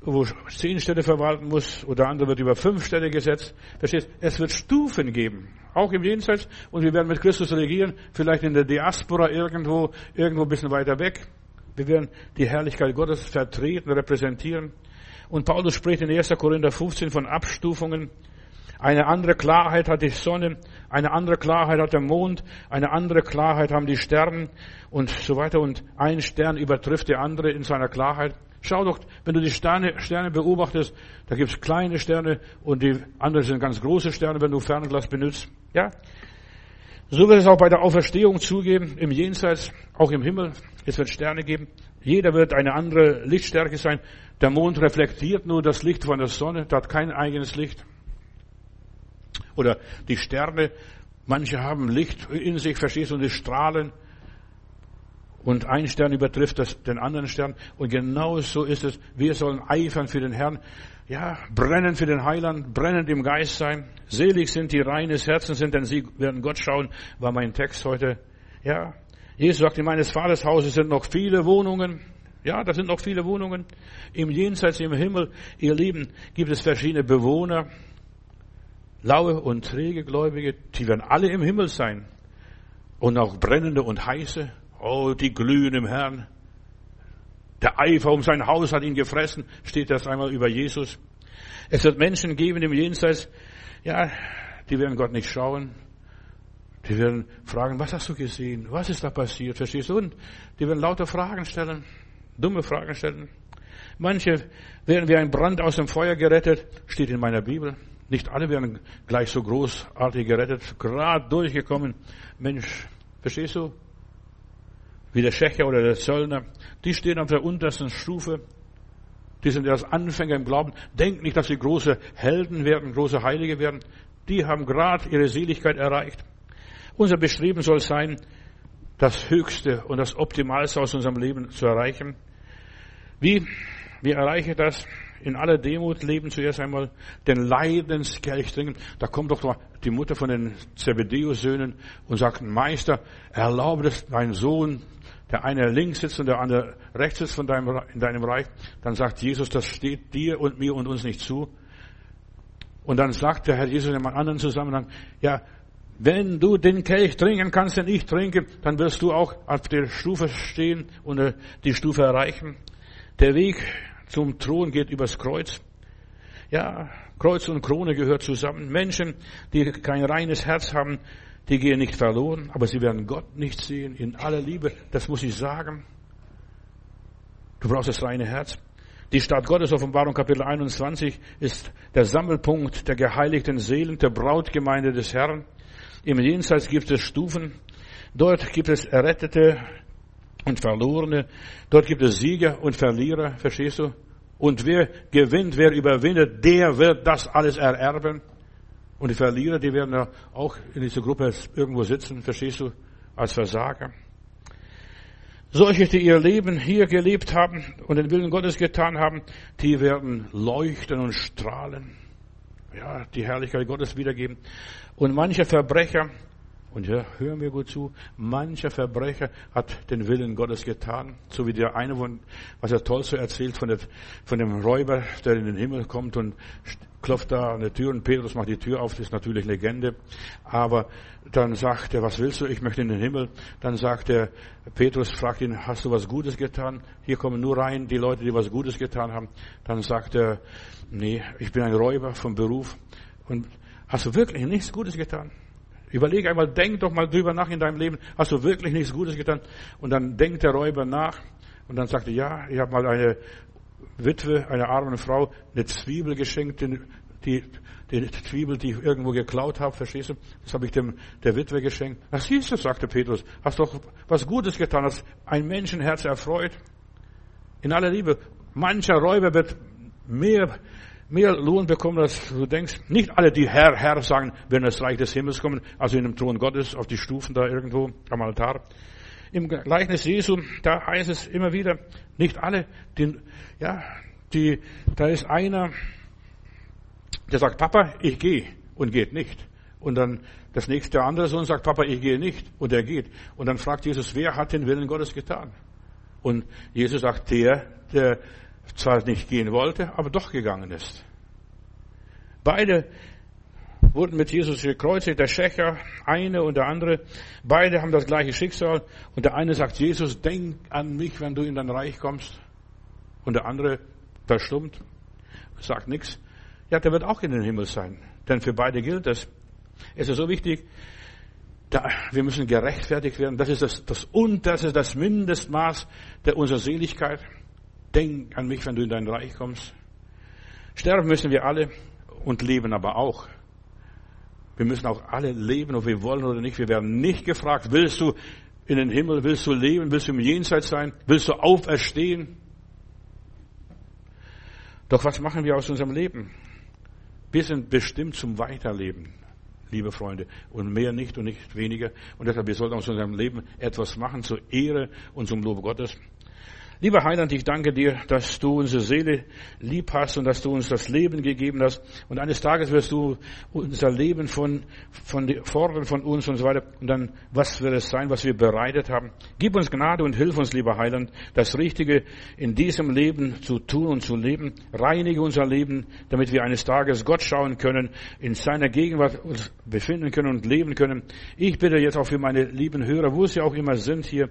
wo zehn Städte verwalten muss, oder andere wird über fünf Städte gesetzt. Verstehst? Es wird Stufen geben. Auch im Jenseits. Und wir werden mit Christus regieren. Vielleicht in der Diaspora irgendwo, irgendwo ein bisschen weiter weg. Wir werden die Herrlichkeit Gottes vertreten, repräsentieren. Und Paulus spricht in 1. Korinther 15 von Abstufungen. Eine andere Klarheit hat die Sonne, eine andere Klarheit hat der Mond, eine andere Klarheit haben die Sterne und so weiter. Und ein Stern übertrifft der andere in seiner Klarheit. Schau doch, wenn du die Sterne, Sterne beobachtest, da gibt es kleine Sterne und die anderen sind ganz große Sterne, wenn du Fernglas benutzt. Ja? So wird es auch bei der Auferstehung zugeben, im Jenseits, auch im Himmel. Es wird Sterne geben. Jeder wird eine andere Lichtstärke sein. Der Mond reflektiert nur das Licht von der Sonne, der hat kein eigenes Licht. Oder die Sterne, manche haben Licht in sich, verstehst du, und die strahlen. Und ein Stern übertrifft das, den anderen Stern. Und genau so ist es. Wir sollen eifern für den Herrn. Ja, brennen für den Heiland, brennend im Geist sein. Selig sind die reines Herzen sind, denn sie werden Gott schauen, war mein Text heute. Ja, Jesus sagt, in meines Vaters Hause sind noch viele Wohnungen. Ja, da sind noch viele Wohnungen. Im Jenseits, im Himmel, ihr Lieben, gibt es verschiedene Bewohner. Laue und träge Gläubige, die werden alle im Himmel sein. Und auch brennende und heiße. Oh, die glühen im Herrn. Der Eifer um sein Haus hat ihn gefressen, steht das einmal über Jesus. Es wird Menschen geben im Jenseits, ja, die werden Gott nicht schauen. Die werden fragen, was hast du gesehen? Was ist da passiert? Verstehst du? Und die werden lauter Fragen stellen dumme Fragen stellen. Manche werden wie ein Brand aus dem Feuer gerettet, steht in meiner Bibel. Nicht alle werden gleich so großartig gerettet, gerade durchgekommen. Mensch, verstehst du? Wie der Schächer oder der Zöllner, die stehen auf der untersten Stufe. Die sind erst Anfänger im Glauben. Denk nicht, dass sie große Helden werden, große Heilige werden. Die haben gerade ihre Seligkeit erreicht. Unser Bestreben soll sein, das Höchste und das Optimalste aus unserem Leben zu erreichen. Wie, wie erreiche ich das? In aller Demut leben zuerst einmal den Leidenskelch trinken. Da kommt doch die Mutter von den Zebedeus-Söhnen und sagt, Meister, erlaube es dein Sohn, der eine links sitzt und der andere rechts sitzt von deinem, in deinem Reich. Dann sagt Jesus, das steht dir und mir und uns nicht zu. Und dann sagt der Herr Jesus in einem anderen Zusammenhang, ja, wenn du den Kelch trinken kannst, den ich trinke, dann wirst du auch auf der Stufe stehen und äh, die Stufe erreichen. Der Weg zum Thron geht übers Kreuz. Ja, Kreuz und Krone gehört zusammen. Menschen, die kein reines Herz haben, die gehen nicht verloren, aber sie werden Gott nicht sehen in aller Liebe. Das muss ich sagen. Du brauchst das reine Herz. Die Stadt Gottes, Offenbarung Kapitel 21, ist der Sammelpunkt der geheiligten Seelen, der Brautgemeinde des Herrn. Im Jenseits gibt es Stufen. Dort gibt es Errettete und Verlorene. Dort gibt es Sieger und Verlierer, verstehst du? Und wer gewinnt, wer überwindet, der wird das alles ererben. Und die Verlierer, die werden ja auch in dieser Gruppe irgendwo sitzen, verstehst du, als Versager. Solche, die ihr Leben hier gelebt haben und den Willen Gottes getan haben, die werden leuchten und strahlen. Ja, die Herrlichkeit Gottes wiedergeben. Und manche Verbrecher, Und hier hören wir gut zu. Mancher Verbrecher hat den Willen Gottes getan. So wie der eine, was er toll so erzählt von, der, von dem Räuber, der in den Himmel kommt und klopft da an der Tür und Petrus macht die Tür auf. Das ist natürlich Legende. Aber dann sagt er, was willst du? Ich möchte in den Himmel. Dann sagt er, Petrus fragt ihn, hast du was Gutes getan? Hier kommen nur rein die Leute, die was Gutes getan haben. Dann sagt er, nee, ich bin ein Räuber vom Beruf. Und hast du wirklich nichts Gutes getan? Überleg einmal, denk doch mal drüber nach in deinem Leben. Hast du wirklich nichts Gutes getan? Und dann denkt der Räuber nach und dann sagt er, ja, ich habe mal eine Witwe, eine arme Frau, eine Zwiebel geschenkt, die, die, Zwiebel, die ich irgendwo geklaut habe, verstehst du? Das habe ich dem, der Witwe geschenkt. Was siehst du, sagte Petrus, hast doch was Gutes getan, hast ein Menschenherz erfreut. In aller Liebe, mancher Räuber wird mehr mehr Lohn bekommen, als du denkst. Nicht alle, die Herr, Herr sagen, werden ins Reich des Himmels kommen, also in dem Thron Gottes, auf die Stufen da irgendwo am Altar. Im Gleichnis Jesu, da heißt es immer wieder, nicht alle, die, ja, die, da ist einer, der sagt, Papa, ich gehe und geht nicht. Und dann das nächste andere Sohn sagt, Papa, ich gehe nicht und er geht. Und dann fragt Jesus, wer hat den Willen Gottes getan? Und Jesus sagt, der, der zwar nicht gehen wollte, aber doch gegangen ist. Beide wurden mit Jesus gekreuzigt, der Schächer, eine und der andere. Beide haben das gleiche Schicksal. Und der eine sagt, Jesus, denk an mich, wenn du in dein Reich kommst. Und der andere verstummt, sagt nichts. Ja, der wird auch in den Himmel sein. Denn für beide gilt das. Es ist so wichtig, da, wir müssen gerechtfertigt werden. Das ist das, das Unterste, das Mindestmaß der unserer Seligkeit. Denk an mich, wenn du in dein Reich kommst. Sterben müssen wir alle und leben aber auch. Wir müssen auch alle leben, ob wir wollen oder nicht. Wir werden nicht gefragt, willst du in den Himmel, willst du leben, willst du im Jenseits sein, willst du auferstehen? Doch was machen wir aus unserem Leben? Wir sind bestimmt zum Weiterleben, liebe Freunde, und mehr nicht und nicht weniger. Und deshalb, wir sollten aus unserem Leben etwas machen zur Ehre und zum Lob Gottes. Lieber Heiland, ich danke dir, dass du unsere Seele lieb hast und dass du uns das Leben gegeben hast. Und eines Tages wirst du unser Leben von, von fordern von uns und so weiter. Und dann, was wird es sein, was wir bereitet haben? Gib uns Gnade und hilf uns, lieber Heiland, das Richtige in diesem Leben zu tun und zu leben. Reinige unser Leben, damit wir eines Tages Gott schauen können, in seiner Gegenwart uns befinden können und leben können. Ich bitte jetzt auch für meine lieben Hörer, wo sie auch immer sind hier,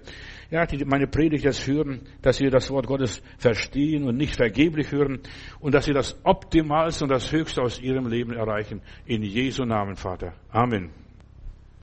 ja, die meine Predigt jetzt hören, dass sie das Wort Gottes verstehen und nicht vergeblich hören und dass sie das Optimalste und das Höchste aus ihrem Leben erreichen. In Jesu Namen, Vater. Amen.